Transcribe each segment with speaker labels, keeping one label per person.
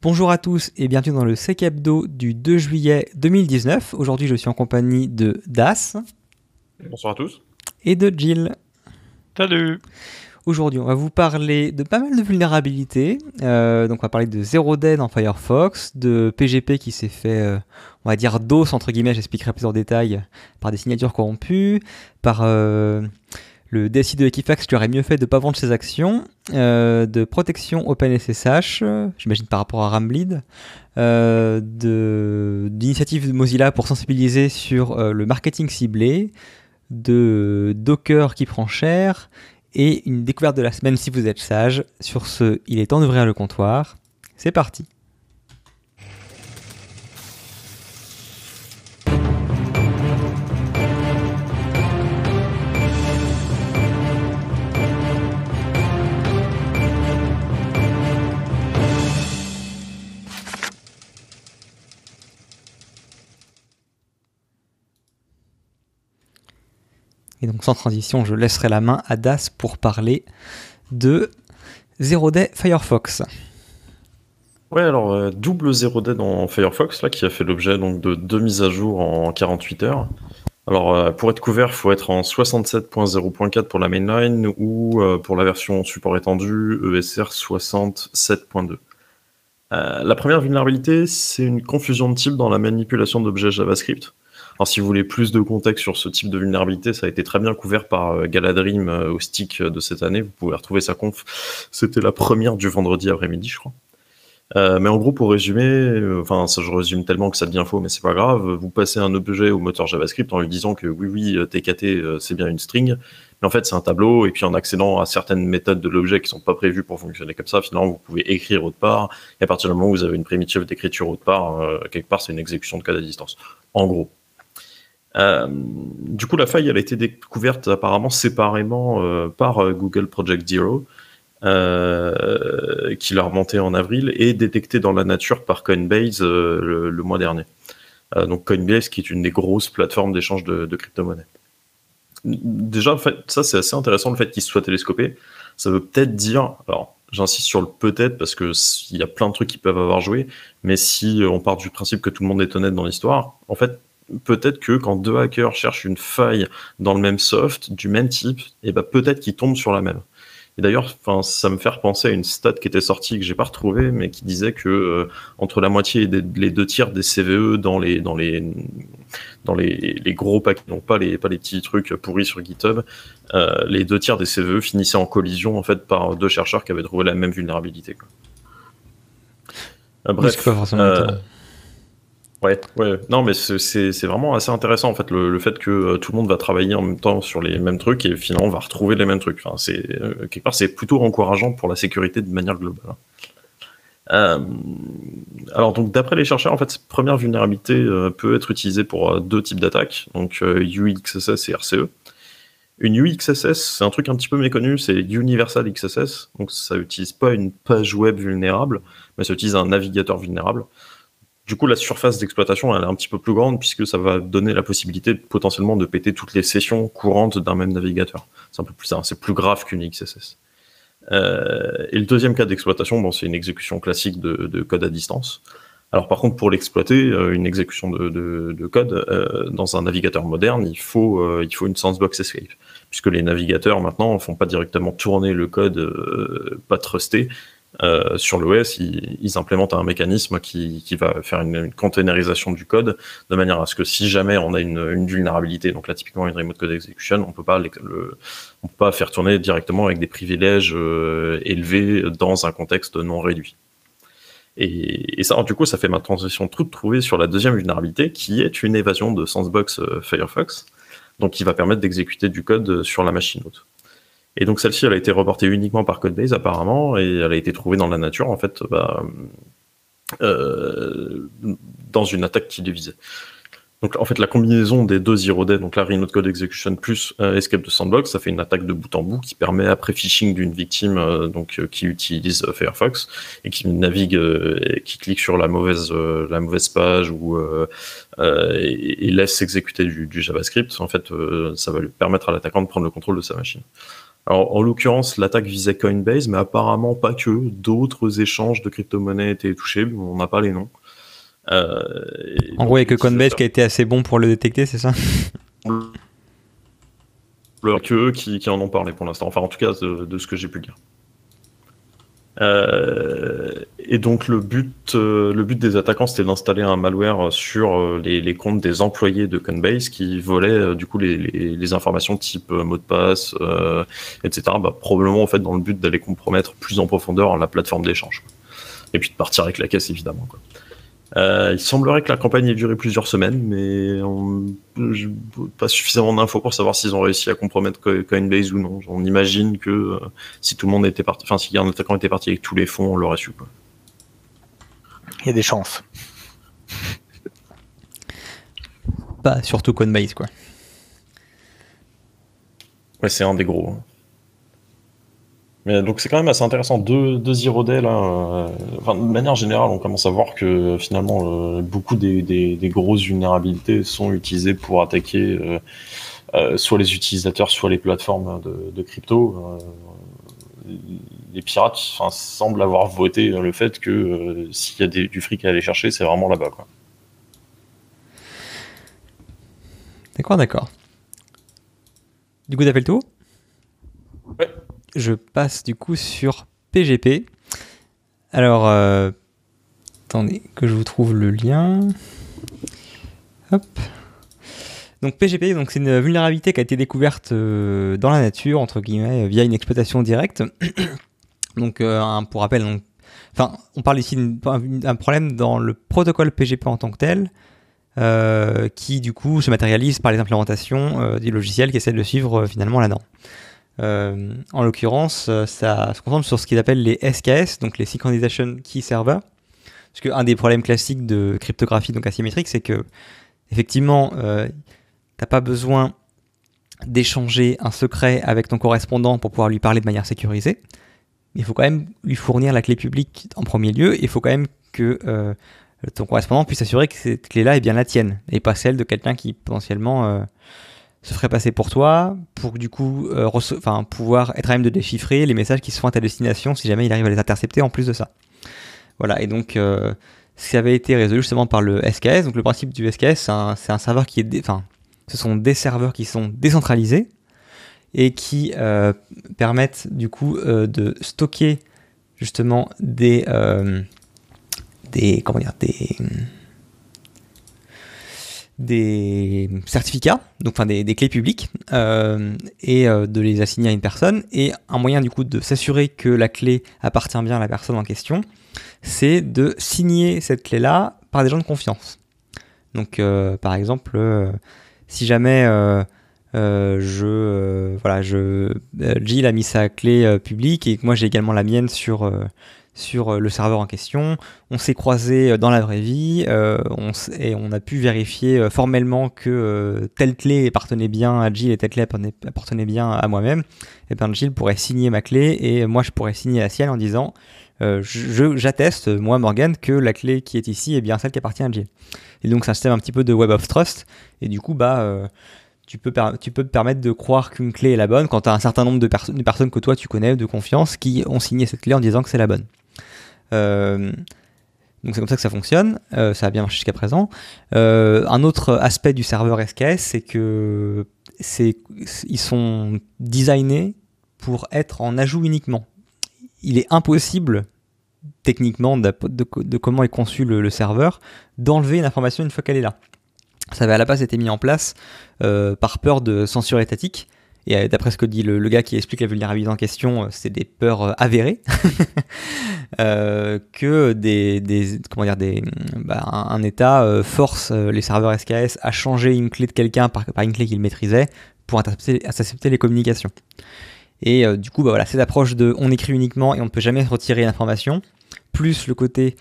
Speaker 1: Bonjour à tous et bienvenue dans le Sec Hebdo du 2 juillet 2019. Aujourd'hui, je suis en compagnie de Das.
Speaker 2: Bonsoir à tous.
Speaker 1: Et de Jill.
Speaker 3: Salut.
Speaker 1: Aujourd'hui, on va vous parler de pas mal de vulnérabilités. Euh, donc, on va parler de Zero Day dans Firefox, de PGP qui s'est fait, euh, on va dire, DOS, entre guillemets, j'expliquerai plus en détail, par des signatures corrompues, par euh, le DSI de Equifax qui aurait mieux fait de ne pas vendre ses actions, euh, de protection OpenSSH, j'imagine par rapport à Rambleed, euh, d'initiatives de, Mozilla pour sensibiliser sur euh, le marketing ciblé, de Docker qui prend cher, et une découverte de la semaine si vous êtes sage. Sur ce, il est temps d'ouvrir le comptoir. C'est parti. Et donc sans transition, je laisserai la main à Das pour parler de Zero Day Firefox.
Speaker 2: Ouais, alors euh, double Zero Day dans Firefox, là, qui a fait l'objet donc de deux mises à jour en 48 heures. Alors euh, pour être couvert, il faut être en 67.0.4 pour la mainline ou euh, pour la version support étendu ESR 67.2. la première vulnérabilité, c'est une confusion de type dans la manipulation d'objets JavaScript. Alors, si vous voulez plus de contexte sur ce type de vulnérabilité, ça a été très bien couvert par euh, Galadrim euh, au stick de cette année. Vous pouvez retrouver sa conf. C'était la première du vendredi après-midi, je crois. Euh, mais en gros, pour résumer, enfin, ça je résume tellement que ça devient faux, mais c'est pas grave. Vous passez un objet au moteur JavaScript en lui disant que oui, oui, TKT c'est bien une string, mais en fait c'est un tableau. Et puis en accédant à certaines méthodes de l'objet qui sont pas prévues pour fonctionner comme ça, finalement vous pouvez écrire autre part. Et à partir du moment où vous avez une primitive d'écriture autre part, quelque part c'est une exécution de code à distance. En gros. Euh, du coup, la faille, a été découverte apparemment séparément euh, par euh, Google Project Zero, qui l'a remonté en avril, et détectée dans la nature par Coinbase le, mois dernier. donc Coinbase, qui est une des grosses plateformes d'échange de, de crypto-monnaies. Déjà, ça c'est assez intéressant le fait qu'il soit télescopé. Ça veut peut-être dire, alors j'insiste sur le peut-être parce que il y a plein de trucs qui peuvent avoir joué, mais si on part du principe que tout le monde est honnête dans l'histoire, en fait, peut-être que quand deux hackers cherchent une faille dans le même soft, du même type, et eh ben peut-être qu'ils tombent sur la même. Et d'ailleurs, ça me fait repenser à une stat qui était sortie que j'ai pas retrouvée, mais qui disait que euh, entre la moitié et les deux tiers des CVE dans les dans les dans les, les gros paquets, donc pas les pas les petits trucs pourris sur GitHub, euh, les deux tiers des CVE finissaient en collision en fait par deux chercheurs qui avaient trouvé la même vulnérabilité. Quoi.
Speaker 1: Euh, bref.
Speaker 2: Ouais, ouais. Non, mais c'est vraiment assez intéressant en fait le, fait que euh, tout le monde va travailler en même temps sur les mêmes trucs et finalement on va retrouver les mêmes trucs. Enfin, euh, quelque part c'est plutôt encourageant pour la sécurité de manière globale. Hein. Euh, alors donc d'après les chercheurs, en fait, cette première vulnérabilité peut être utilisée pour deux types d'attaques, donc UXSS et RCE. Une UXSS, c'est un truc un petit peu méconnu, c'est Universal XSS, donc ça utilise pas une page web vulnérable, mais ça utilise un navigateur vulnérable. Du coup, la surface d'exploitation, elle est un petit peu plus grande puisque ça va donner la possibilité potentiellement de péter toutes les sessions courantes d'un même navigateur. C'est un peu plus, c'est plus grave qu'une XSS. Euh, et le deuxième cas d'exploitation, bon, c'est une exécution classique de, code à distance. Alors par contre, pour l'exploiter, euh, une exécution de, code euh, dans un navigateur moderne, il faut, il faut une sandbox escape, puisque les navigateurs maintenant ne font pas directement tourner le code pas trusté, euh, sur l'OS, ils, implémentent un mécanisme qui, va faire une, containerisation du code de manière à ce que si jamais on a une, vulnérabilité, donc là typiquement une remote code execution, on on peut pas faire tourner directement avec des privilèges euh, élevés dans un contexte non réduit. Et, ça, du coup, ça fait ma transition toute trouvée sur la deuxième vulnérabilité, qui est une évasion de Sandbox euh, Firefox, donc qui va permettre d'exécuter du code sur la machine haute. Et donc celle-ci, elle a été reportée uniquement par Codebase apparemment, et elle a été trouvée dans la nature en fait, bah, euh, dans une attaque qui divisait. Donc en fait, la combinaison des deux zero day, donc la Remote Code Execution plus euh, Escape de Sandbox, ça fait une attaque de bout en bout qui permet après phishing d'une victime euh, donc qui utilise Firefox et qui navigue, qui clique sur la mauvaise la mauvaise page ou et, laisse exécuter du, du, JavaScript. En fait, ça va lui permettre à l'attaquant de prendre le contrôle de sa machine. Alors, en l'occurrence, l'attaque visait Coinbase, mais apparemment pas que. D'autres échanges de crypto-monnaies étaient touchés, on n'a pas les noms.
Speaker 1: Euh, en gros, il n'y a que Coinbase qui a été assez bon pour le détecter, c'est ça?
Speaker 2: Que eux qui, en ont parlé pour l'instant. Enfin, en tout cas, de, ce que j'ai pu lire. Euh, et donc le but, euh, le but des attaquants, c'était d'installer un malware sur les, comptes des employés de Coinbase qui volaient du coup les, informations type mot de passe, etc. Bah, probablement en fait dans le but d'aller compromettre plus en profondeur la plateforme d'échange. Et puis de partir avec la caisse évidemment. Quoi. Euh, il semblerait que la campagne ait duré plusieurs semaines, mais on pas suffisamment d'infos pour savoir s'ils ont réussi à compromettre Coinbase ou non. On imagine que euh, si tout le monde était parti, enfin si un attaquant était parti avec tous les fonds, on l'aurait su.
Speaker 3: Il y a des chances.
Speaker 1: Pas surtout Coinbase, quoi.
Speaker 2: Ouais, c'est un des gros. Hein donc c'est quand même assez intéressant. Deux, deux zero day là. Euh, enfin, de manière générale, on commence à voir que finalement euh, beaucoup des, des, grosses vulnérabilités sont utilisées pour attaquer euh, soit les utilisateurs, soit les plateformes de, crypto. les pirates semblent avoir voté le fait que s'il y a du fric à aller chercher, c'est vraiment là-bas.
Speaker 1: D'accord, d'accord. Du coup, t'as fait le tour?
Speaker 2: Ouais
Speaker 1: je passe du coup sur PGP. Alors, euh, attendez que je vous trouve le lien. Hop. Donc PGP, donc c'est une vulnérabilité qui a été découverte euh, dans la nature entre guillemets via une exploitation directe. donc euh, pour rappel, enfin on parle ici d'un problème dans le protocole PGP en tant que tel, qui du coup se matérialise par les implémentations du logiciel qui essaie de suivre finalement là-dedans. Euh, en l'occurrence, euh, ça se concentre sur ce qu'ils appellent les SKS, donc les Synchronization Key Server. Parce qu'un des problèmes classiques de cryptographie donc asymétrique, c'est que effectivement, euh, t'as pas besoin d'échanger un secret avec ton correspondant pour pouvoir lui parler de manière sécurisée. Il faut quand même lui fournir la clé publique en premier lieu. Il faut quand même que euh, ton correspondant puisse assurer que cette clé-là est bien la tienne et pas celle de quelqu'un qui potentiellement se ferait passer pour toi pour du coup euh, enfin, pouvoir être à même de déchiffrer les messages qui sont à ta destination si jamais il arrive à les intercepter en plus de ça. Voilà, et donc euh, ça avait été résolu justement par le SKS. Donc le principe du SKS, c'est un, serveur qui est... Enfin, ce sont des serveurs qui sont décentralisés et qui euh, permettent du coup euh, de stocker justement des... des comment dire des des certificats, donc enfin des, clés publiques, euh, et euh, de les assigner à une personne. Et un moyen du coup de s'assurer que la clé appartient bien à la personne en question, c'est de signer cette clé-là par des gens de confiance. Donc euh, par exemple, si jamais je voilà, je Jill a mis sa clé publique et que moi j'ai également la mienne sur sur euh, le serveur en question. On s'est croisé euh, dans la vraie vie euh, et on a pu vérifier formellement que telle clé appartenait bien à Jill et telle clé appartenait bien à moi-même. Et bien Jill pourrait signer ma clé et moi je pourrais signer la sienne en disant j'atteste, moi Morgan, que la clé qui est ici est bien celle qui appartient à Jill. Et donc c'est un système un petit peu de web of trust et du coup bah tu peux, tu peux te permettre de croire qu'une clé est la bonne quand tu as un certain nombre de, personnes que toi tu connais de confiance qui ont signé cette clé en disant que c'est la bonne. Euh, donc c'est comme ça que ça fonctionne, euh, ça a bien marché jusqu'à présent. Euh, un autre aspect du serveur SKS, c'est que c'est, ils sont designés pour être en ajout uniquement. Il est impossible techniquement de, comment est conçu le, serveur d'enlever une information une fois qu'elle est là. Ça avait à la base été mis en place par peur de censure étatique et euh, d'après ce que dit le, gars qui explique la vulnérabilité en question, euh, c'est des peurs euh, avérées que des, comment dire des bah, un, État force les serveurs SKS à changer une clé de quelqu'un par, par, une clé qu'il maîtrisait pour intercepter, les communications. Et du coup, bah, voilà, cette approche de on écrit uniquement et on ne peut jamais retirer l'information, plus le côté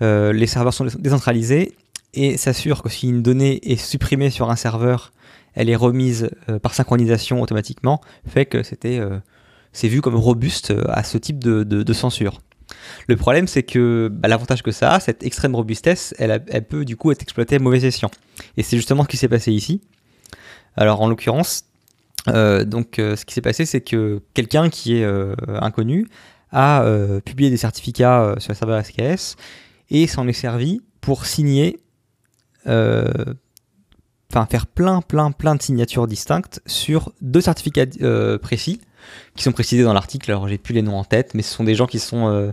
Speaker 1: les serveurs sont décentralisés et s'assure que si une donnée est supprimée sur un serveur elle est remise euh, par synchronisation automatiquement, fait que c'était euh, c'est vu comme robuste euh, à ce type de, censure. Le problème, c'est que bah, l'avantage que ça a, cette extrême robustesse, elle, elle, peut du coup être exploitée à mauvais escient. Et c'est justement ce qui s'est passé ici. Alors en l'occurrence, donc, ce qui s'est passé, c'est que quelqu'un qui est inconnu a publié des certificats sur le serveur SKS et s'en est servi pour signer, enfin faire plein, plein, plein de signatures distinctes sur deux certificats euh, précis qui sont précisés dans l'article. Alors, j'ai plus les noms en tête, mais ce sont des gens qui sont. euh,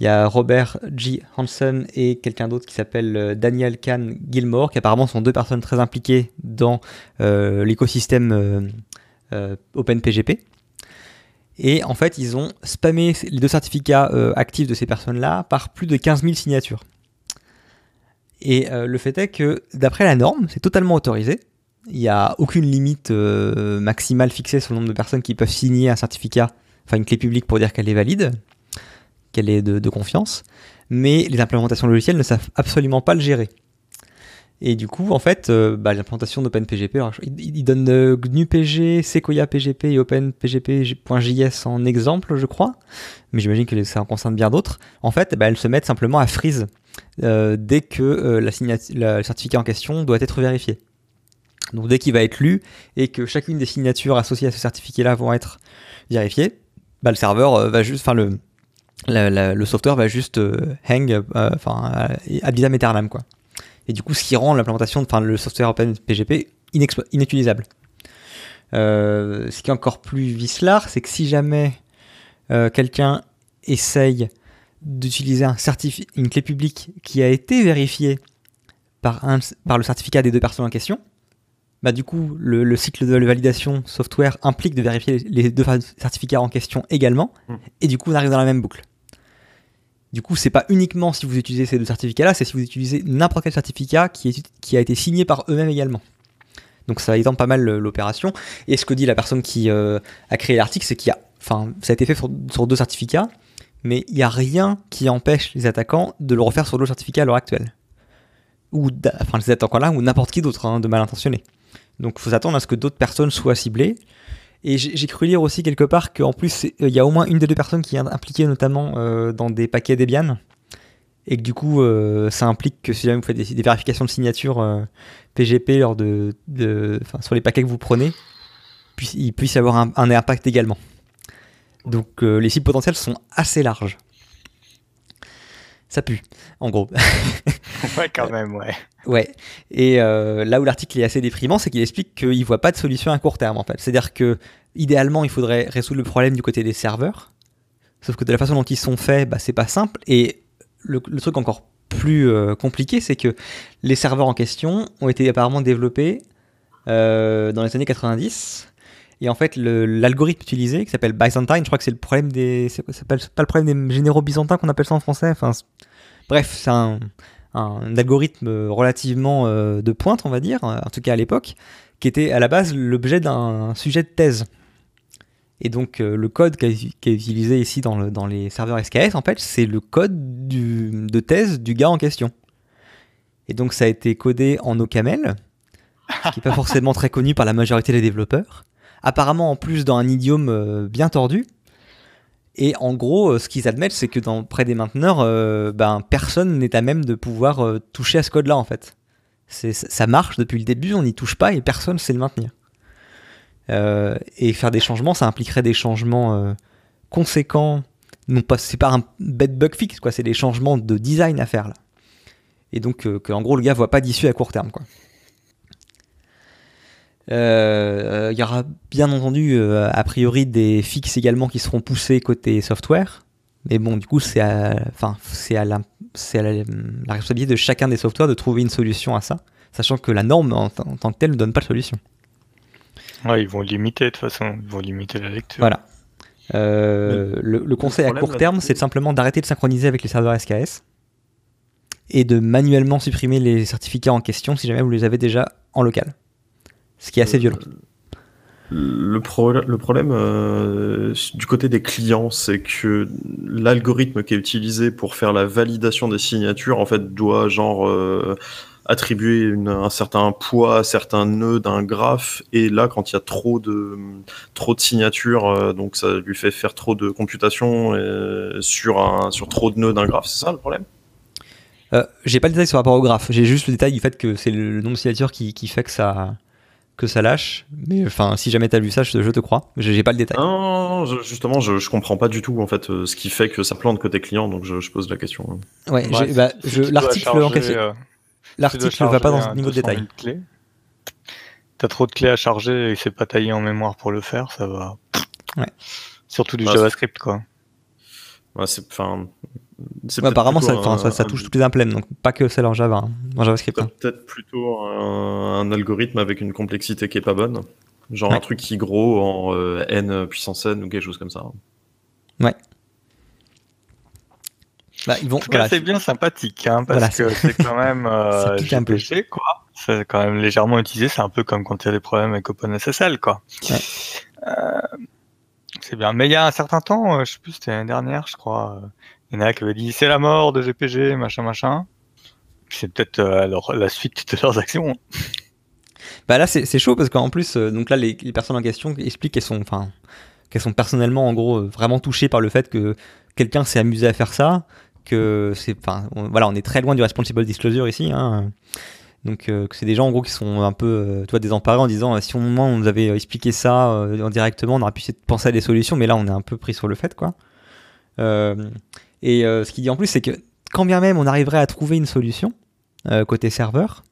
Speaker 1: Il y a Robert G. Hansen et quelqu'un d'autre qui s'appelle euh, Daniel Kahn Gilmore, qui apparemment sont deux personnes très impliquées dans l'écosystème OpenPGP. Et en fait, ils ont spammé les deux certificats actifs de ces personnes-là par plus de 15 000 signatures. Et euh, le fait est que, d'après la norme, c'est totalement autorisé. Il n'y a aucune limite euh, maximale fixée sur le nombre de personnes qui peuvent signer un certificat, enfin une clé publique pour dire qu'elle est valide, qu'elle est de, confiance. Mais les implémentations logicielles ne savent absolument pas le gérer. Et du coup, en fait, euh, bah, d'OpenPGP, alors, il, il donne euh, GNU-PG, Sequoia PGP et OpenPGP.js en exemple, je crois. Mais j'imagine que ça en concerne bien d'autres. En fait, bah, elles se mettent simplement à freeze dès que euh, la le certificat en question doit être vérifié. Donc dès qu'il va être lu et que chacune des signatures associées à ce certificat-là vont être vérifiées, bah, le serveur euh, va juste, enfin le, le software va juste euh, hang, euh, enfin euh, ad quoi. Et du coup, ce qui rend l'implémentation, enfin le software OpenPGP inutilisable. Euh, ce qui est encore plus vicelard, c'est que si jamais euh, quelqu'un essaye d'utiliser un une clé publique qui a été vérifiée par, un, par le certificat des deux personnes en question, bah du coup, le, le cycle de validation software implique de vérifier les deux certificats en question également,
Speaker 2: Mm.
Speaker 1: et du coup, on arrive dans la même boucle. Du coup, c'est pas uniquement si vous utilisez ces deux certificats-là, c'est si vous utilisez n'importe quel certificat qui, est, qui a été signé par eux-mêmes également. Donc ça étend pas mal l'opération. Et ce que dit la personne qui euh, a créé l'article, c'est qu'il y a, enfin, ça a été fait sur, sur deux certificats, mais il n'y a rien qui empêche les attaquants de le refaire sur d'autres certificats à l'heure actuelle. Ou, enfin, les attaquants-là, ou n'importe qui d'autre, hein, de mal intentionné. Donc il faut s'attendre à ce que d'autres personnes soient ciblées. Et j'ai cru lire aussi quelque part qu'en plus, euh, il y a au moins une des deux personnes qui est impliquée notamment euh, dans des paquets Debian. Et que du coup, euh, ça implique que si jamais vous faites des, vérifications de signature PGP lors de, sur les paquets que vous prenez, puis, il puisse avoir un impact également. Donc euh, les cibles potentielles sont assez larges. Ça pue, en gros.
Speaker 3: Ouais, quand même, ouais.
Speaker 1: Ouais. Et euh, là où l'article est assez déprimant, c'est qu'il explique qu'il voit pas de solution à court terme en fait. C'est-à-dire que idéalement, il faudrait résoudre le problème du côté des serveurs. Sauf que de la façon dont ils sont faits, bah, c'est pas simple. Et le, le truc encore plus euh, compliqué, c'est que les serveurs en question ont été apparemment développés euh, dans les années 90. Et en fait, l'algorithme utilisé, qui s'appelle Byzantine, je crois que c'est le problème des. C'est pas le problème des généraux byzantins qu'on appelle ça en français. Enfin, bref, c'est un, algorithme relativement euh, de pointe, on va dire, en tout cas à l'époque, qui était à la base l'objet d'un sujet de thèse. Et donc euh, le code qui est, utilisé ici dans, le- dans les serveurs SKS, en fait, c'est le code de thèse du gars en question. Et donc ça a été codé en OCaml, qui n'est pas forcément très connu par la majorité des développeurs. Apparemment en plus dans un idiome euh, bien tordu. Et en gros, euh, ce qu'ils admettent, c'est que dans, près des mainteneurs, euh, ben, personne n'est à même de pouvoir toucher à ce code-là, en fait. Ça marche depuis le début, on n'y touche pas et personne ne sait le maintenir. Et faire des changements, ça impliquerait des changements conséquents. Non pas, c'est pas un bête bug fix, quoi. C'est des changements de design à faire là. Et donc, que, en gros, le gars voit pas d'issue à court terme, quoi. Euh, Il y aura bien entendu, euh, a priori, des fixes également qui seront poussés côté software. Mais bon, du coup, c'est à, enfin, c'est à, la, c'est à la, la responsabilité de chacun des softwares de trouver une solution à ça, sachant que la norme en, t- en tant que telle ne donne pas de solution.
Speaker 3: Ouais, ils vont limiter de toute façon, ils vont limiter la lecture.
Speaker 1: Voilà. Euh, le, le conseil à court terme, c'est simplement d'arrêter de synchroniser avec les serveurs SKS et de manuellement supprimer les certificats en question si jamais vous les avez déjà en local. Ce qui est assez violent.
Speaker 2: Le, pro- le problème euh, du côté des clients, c'est que l'algorithme qui est utilisé pour faire la validation des signatures, en fait, doit genre euh, attribuer une- un certain poids à certains nœuds d'un graphe. Et là, quand il y a trop de trop de signatures, euh, donc ça lui fait faire trop de computations euh, sur un sur trop de nœuds d'un graphe. C'est ça le problème?
Speaker 1: Euh, j'ai pas le détail sur rapport au graphe, j'ai juste le détail du fait que c'est le, le nombre de signatures qui, qui fait que ça, que ça lâche. Mais enfin, si jamais t'as lu ça, je, je te crois. J'ai pas le détail.
Speaker 2: Non, je- justement, je, je comprends pas du tout en fait euh, ce qui fait que ça plante côté client, donc je, je pose la question.
Speaker 1: Ouais, bah, l'article en
Speaker 3: euh,
Speaker 1: l'article va pas dans ce niveau de
Speaker 3: 200
Speaker 1: détail.
Speaker 3: 000 clés, T'as trop de clés à charger et c'est pas taillé en mémoire pour le faire, ça va.
Speaker 1: Ouais.
Speaker 3: Surtout du
Speaker 2: Bah,
Speaker 3: JavaScript, quoi.
Speaker 2: Ouais, c'est enfin.
Speaker 1: Ouais, apparemment, ça, enfin,
Speaker 2: un-
Speaker 1: ça, ça
Speaker 2: un-
Speaker 1: touche toutes les implèmes, donc pas que celle en Java, hein, en JavaScript. hein.
Speaker 2: Peut-être plutôt un, un algorithme avec une complexité qui est pas bonne. Genre
Speaker 1: Ouais.
Speaker 2: un truc qui gros en euh, n puissance n ou quelque chose comme ça.
Speaker 1: Bah, ils vont.
Speaker 3: Ouais,
Speaker 1: voilà,
Speaker 3: c'est bien sympathique, hein, parce
Speaker 1: Voilà,
Speaker 3: que c'est quand même euh,
Speaker 1: un peu.
Speaker 3: GPG, quoi. C'est quand même légèrement utilisé. C'est un peu comme quand il y a des problèmes avec OpenSSL, quoi.
Speaker 1: Ouais.
Speaker 3: Euh, c'est bien. Mais il y a un certain temps, euh, je sais plus, c'était l'année dernière, je crois. euh, Il y en a qui avaient dit c'est la mort de GPG, machin, machin. C'est peut-être euh, la suite de leurs actions.
Speaker 1: Bah là, c'est chaud parce qu'en plus, donc là, les, personnes en question expliquent qu'elles sont, enfin, qu'elles sont personnellement, en gros, vraiment touchées par le fait que quelqu'un s'est amusé à faire ça, que c'est, enfin, voilà, on est très loin du responsible disclosure ici, hein. Donc, euh, c'est des gens en gros qui sont un peu, euh, désemparés en disant, euh, si au moment on nous avait expliqué ça directement, on aurait pu penser à des solutions, mais là, on est un peu pris sur le fait, quoi. Et ce qu'il dit en plus, c'est que quand bien même on arriverait à trouver une solution côté serveur,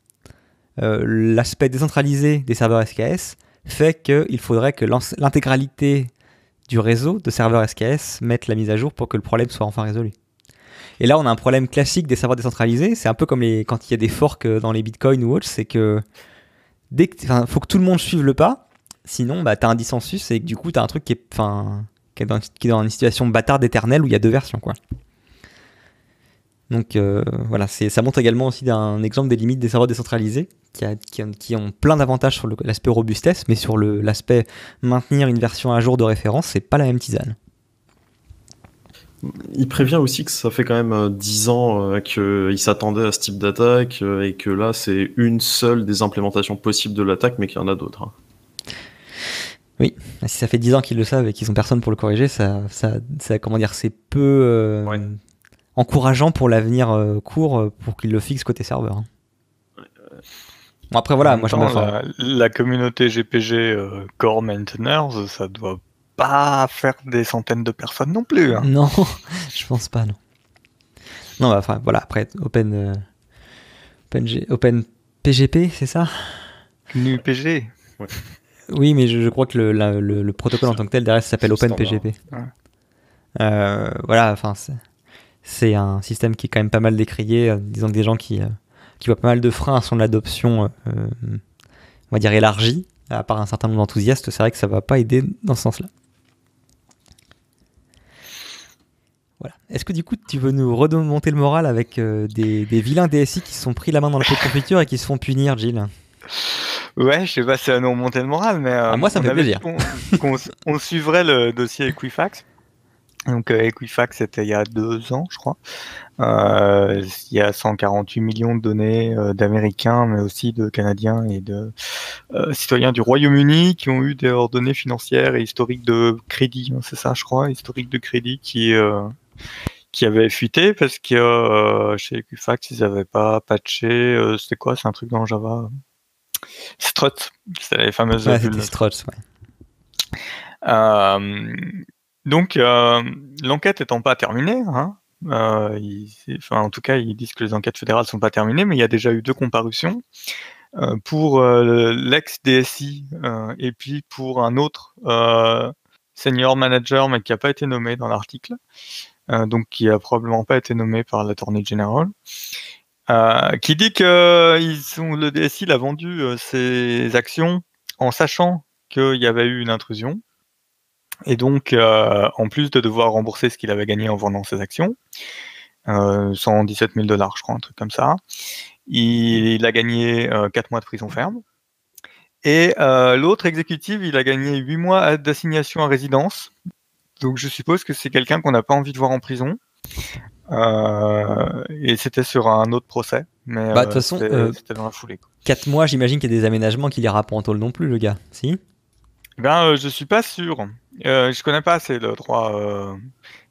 Speaker 1: l'aspect décentralisé des serveurs SKS fait qu'il faudrait que l'intégralité du réseau de serveurs SKS mette la mise à jour pour que le problème soit enfin résolu. Et là, on a un problème classique des serveurs décentralisés. C'est un peu comme les, quand il y a des forks euh, dans les bitcoins ou autres, c'est que dès que, faut que tout le monde suive le pas. Sinon, bah, t'as un dissensus et du coup, t'as un truc qui est, enfin, qui est dans, une situation bâtarde éternelle où il y a deux versions, quoi. Donc euh, voilà, ça montre également aussi un exemple des limites des serveurs décentralisés qui, a- qui ont- qui ont plein d'avantages sur l'aspect robustesse, mais sur l'aspect maintenir une version à jour de référence, c'est pas la même tisane.
Speaker 2: Il prévient aussi que ça fait quand même euh, 10 ans euh, qu'il s'attendait à ce type d'attaque euh, et que là c'est une seule des implémentations possibles de l'attaque, mais qu'il y en a d'autres. hein.
Speaker 1: Si ça fait 10 ans qu'ils le savent et qu'ils ont personne pour le corriger, ça, ça, ça comment dire, c'est peu euh,
Speaker 2: Ouais.
Speaker 1: encourageant pour l'avenir euh, court euh, pour qu'ils le fixent côté serveur. hein. Bon après voilà,
Speaker 3: En
Speaker 1: moi
Speaker 3: temps, la, la communauté GPG euh, Core Maintainers, ça doit pas faire des centaines de personnes non plus. hein.
Speaker 1: Non, je pense pas, non. Non, bah, enfin, voilà, après, Open, euh, Open, G- Open PGP, c'est ça?
Speaker 3: GNU PG.
Speaker 1: Oui, mais je, je crois que le, la- le- le protocole en tant que tel, derrière, ça s'appelle
Speaker 2: C'est
Speaker 1: Open
Speaker 2: le standard.
Speaker 1: PGP.
Speaker 3: Ouais.
Speaker 1: Euh, voilà, enfin, c'est- c'est un système qui est quand même pas mal décrié. euh, disons que des gens qui, euh, qui voient pas mal de freins à son adoption, euh, on va dire élargie, à part un certain nombre d'enthousiastes, c'est vrai que ça va pas aider dans ce sens-là. Voilà. Est-ce que du coup tu veux nous remonter le moral avec euh, des, des vilains DSI qui se sont pris la main dans la peau de confiture et qui se font punir, Gilles?
Speaker 3: Ouais, je sais pas si ça nous remonter le moral, mais euh,
Speaker 1: Ah, moi, ça me fait plaisir.
Speaker 3: on suivrait le dossier Equifax. Donc euh, Equifax, c'était il y a deux ans, je crois. Euh, il y a 148 millions de données euh, d'Américains, mais aussi de Canadiens et de euh, citoyens du Royaume-Uni qui ont eu des données financières et historiques de crédit. hein, c'est ça, je crois, historique de crédit qui euh, qui avait fuité parce que euh, chez Equifax, ils avaient pas patché. euh, c'était quoi? C'est un truc dans Java? Strut, c'était les fameuses
Speaker 1: Ouais,
Speaker 3: bulles
Speaker 1: Struts, ouais.
Speaker 3: euh, donc, l'enquête étant pas terminée, hein, ils- enfin, en tout cas, ils disent que les enquêtes fédérales sont pas terminées, mais il y a déjà eu deux comparutions pour l'ex-DSI et puis pour un autre senior manager, mais qui n'a pas été nommé dans l'article, donc qui a probablement pas été nommé par l'attorney general. Euh, qui dit que ils le DSI l'a vendu euh, ses actions en sachant qu'il y avait eu une intrusion. Et donc, euh, en plus de devoir rembourser ce qu'il avait gagné en vendant ses actions, euh, 117 000 dollars, je crois, un truc comme ça, il, a gagné 4 mois de prison ferme. Et euh, l'autre exécutif, il a gagné 8 mois d'assignation à résidence. Donc, je suppose que c'est quelqu'un qu'on n'a pas envie de voir en prison. Euh, et c'était sur un autre procès. Mais
Speaker 1: Bah, de
Speaker 3: euh,
Speaker 1: toute façon,
Speaker 3: c'était
Speaker 1: euh,
Speaker 3: dans la foulée. quoi.
Speaker 1: 4 mois, j'imagine qu'il y a des aménagements qu'il ira pas en tôle non plus, le gars. Si?
Speaker 3: Ben, euh, je suis pas sûr. Euh, je connais pas assez le droit. euh,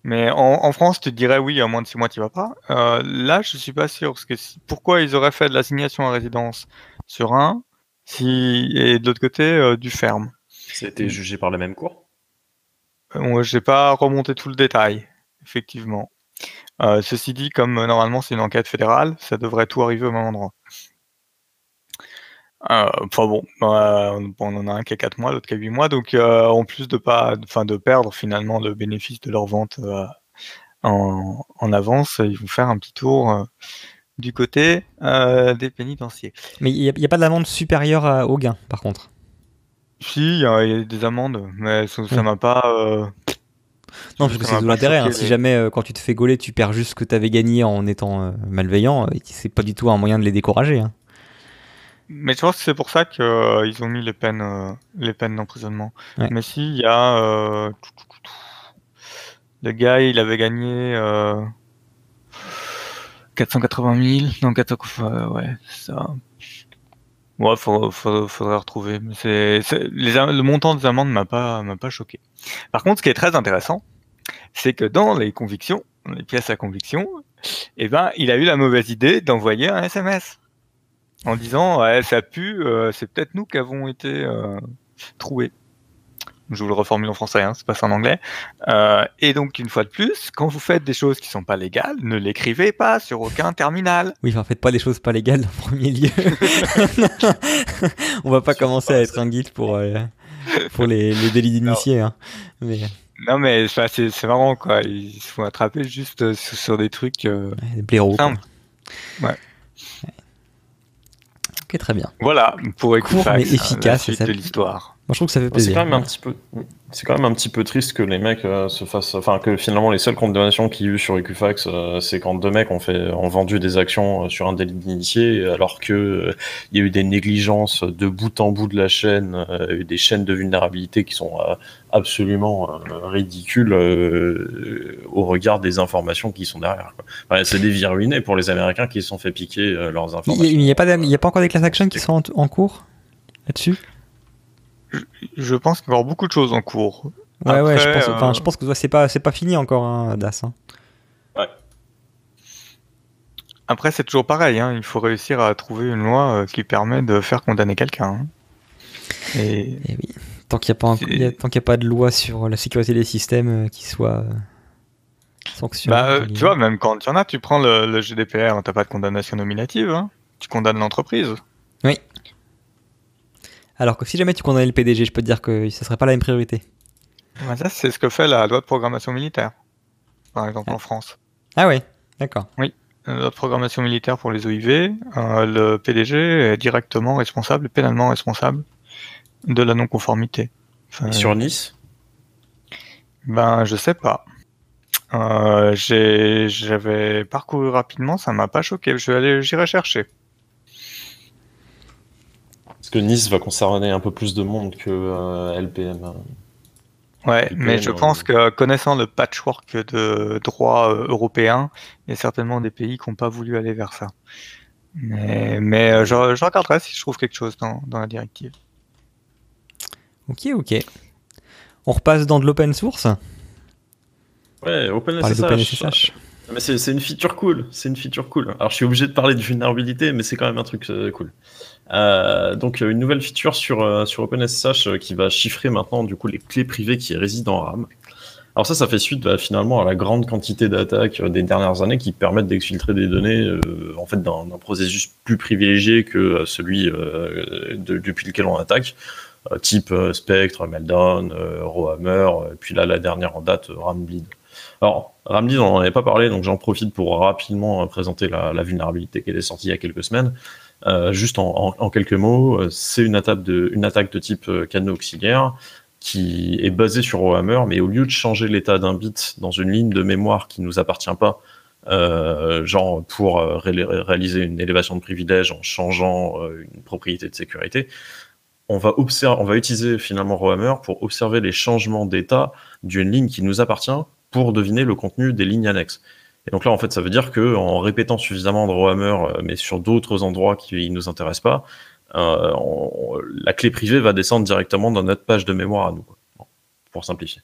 Speaker 3: Mais en, en France, tu te dirais oui, à moins de six mois, tu vas pas. Euh, là, je suis pas sûr. Parce que si- pourquoi ils auraient fait de l'assignation à résidence sur un Si et de l'autre côté du ferme?
Speaker 2: C'était jugé par la même cour?
Speaker 3: Moi, j'ai pas remonté tout le détail, effectivement. ceci dit, comme normalement c'est une enquête fédérale, ça devrait tout arriver au même endroit. Euh, enfin bon, euh, on en a un qui a 4 mois, l'autre qui a 8 mois, donc euh, en plus de pas, de perdre finalement le bénéfice de leur vente en, avance, ils vont faire un petit tour du côté des pénitenciers.
Speaker 1: Mais il n'y a, pas d'amende supérieure au gain, par contre?
Speaker 3: Si, il y, a des amendes, mais ça m'a pas.
Speaker 1: Non, parce que c'est de l'intérêt. Hein. Si jamais, quand tu te fais gauler, tu perds juste ce que tu avais gagné en étant malveillant, c'est pas du tout un moyen de les décourager. Hein.
Speaker 3: Mais je pense que c'est pour ça qu'ils euh, ont mis les peines, euh, les peines d'emprisonnement. Mais si, il y a. Euh, le gars, il avait gagné 480 000. Non, 4... ouais, ça. Ouais, faut, faudrait retrouver. Le montant des amendes m'a pas, m'a pas choqué. Par contre, ce qui est très intéressant, c'est que dans les convictions, les pièces à conviction, eh ben, il a eu la mauvaise idée d'envoyer un SMS en disant ouais, ça pue, euh, c'est peut-être nous qui avons été euh, troués. Je vous le reformule en français, hein, c'est pas ça en anglais. Euh, et donc une fois de plus, quand vous faites des choses qui sont pas légales, ne l'écrivez pas sur aucun terminal.
Speaker 1: Oui, en faites pas des choses pas légales en premier lieu. On va pas commencer à être un guide pour pour les, les délits d'initiés. Hein.
Speaker 3: Mais... Non mais c'est marrant quoi, ils se font attraper juste sur des trucs des blaireaux. Ouais
Speaker 1: très bien.
Speaker 3: Voilà, pour
Speaker 1: Court mais efficace,
Speaker 3: c'est de l'histoire.
Speaker 1: Moi, je trouve que ça fait plaisir.
Speaker 2: C'est quand même un petit peu, c'est quand même un petit peu triste que les mecs euh, se fassent, enfin que finalement les seules condamnations qu'il y a eu sur Equifax, euh, c'est quand deux mecs ont fait, ont vendu des actions euh, sur un délit d'initié, alors que il y a eu des négligences de bout en bout de la chaîne, des chaînes de vulnérabilité qui sont absolument ridicules au regard des informations qui sont derrière. c'est des vies ruinées pour les Américains qui se sont fait piquer leurs informations.
Speaker 1: Il n'y a, pas, il y a pas encore des class actions qui sont en cours là-dessus?
Speaker 3: Je pense qu'il va y avoir beaucoup de choses en cours.
Speaker 1: Ouais, ouais, je pense, euh, je pense que c'est pas, c'est pas fini encore, hein, Das. Hein.
Speaker 2: Ouais.
Speaker 3: Après, c'est toujours pareil, hein, il faut réussir à trouver une loi euh, qui permet de faire condamner quelqu'un. Hein.
Speaker 1: Et... oui. Tant qu'il n'y a, a, pas de loi sur la sécurité des systèmes euh, qui soit sanctionnée.
Speaker 3: Bah, tu vois, même quand il y en a, tu prends le, le GDPR, t'as pas de condamnation nominative, hein. tu condamnes l'entreprise.
Speaker 1: Oui. Alors que si jamais tu condamnais le PDG, je peux te dire que ce serait pas la même priorité.
Speaker 3: Bah, ça, c'est ce que fait la loi de programmation militaire, par exemple en France.
Speaker 1: Ah oui, d'accord.
Speaker 3: Oui, la loi de programmation militaire pour les OIV, euh, le PDG est directement responsable, pénalement responsable de la non-conformité.
Speaker 2: Et sur Nice?
Speaker 3: Ben, je sais pas. Euh, j'avais parcouru rapidement, ça m'a pas choqué. Je vais aller, j'irai chercher
Speaker 2: que Nice va concerner un peu plus de monde que euh, LPM. Hein.
Speaker 3: Ouais, mais je pense que connaissant le patchwork de droit euh, européen, il y a certainement des pays qui n'ont pas voulu aller vers ça. Mais, euh, je, regarderai si je trouve quelque chose dans, la directive.
Speaker 1: Ok, ok. On repasse dans de l'open source
Speaker 2: Ouais, OpenSSH. Mais c'est une feature cool, c'est une feature cool. Alors je suis obligé de parler de vulnérabilité, mais c'est quand même un truc cool. Euh, donc une nouvelle feature sur, euh, sur OpenSSH euh, qui va chiffrer maintenant du coup les clés privées qui résident en RAM. Alors ça, ça fait suite bah, finalement à la grande quantité d'attaques des dernières années qui permettent d'exfiltrer des données en fait d'un processus plus privilégié que celui depuis lequel on attaque, type Spectre, Meltdown, Rohammer, et puis là la dernière en date, Rambleed. Alors Rambleed, on n'en avait pas parlé, donc j'en profite pour rapidement présenter la vulnérabilité qui est sortie il y a quelques semaines. Euh, juste en, quelques mots, euh, c'est une attaque de, type euh, cadenas auxiliaire qui est basée sur Rohammer, mais au lieu de changer l'état d'un bit dans une ligne de mémoire qui nous appartient pas, genre pour réaliser une élévation de privilège en changeant une propriété de sécurité, on va, on va utiliser finalement Rohammer pour observer les changements d'état d'une ligne qui nous appartient pour deviner le contenu des lignes annexes. Et donc là, en fait, ça veut dire que en répétant suffisamment de Rohammer, euh, mais sur d'autres endroits qui ne nous intéressent pas, euh, la clé privée va descendre directement dans notre page de mémoire à nous, pour simplifier.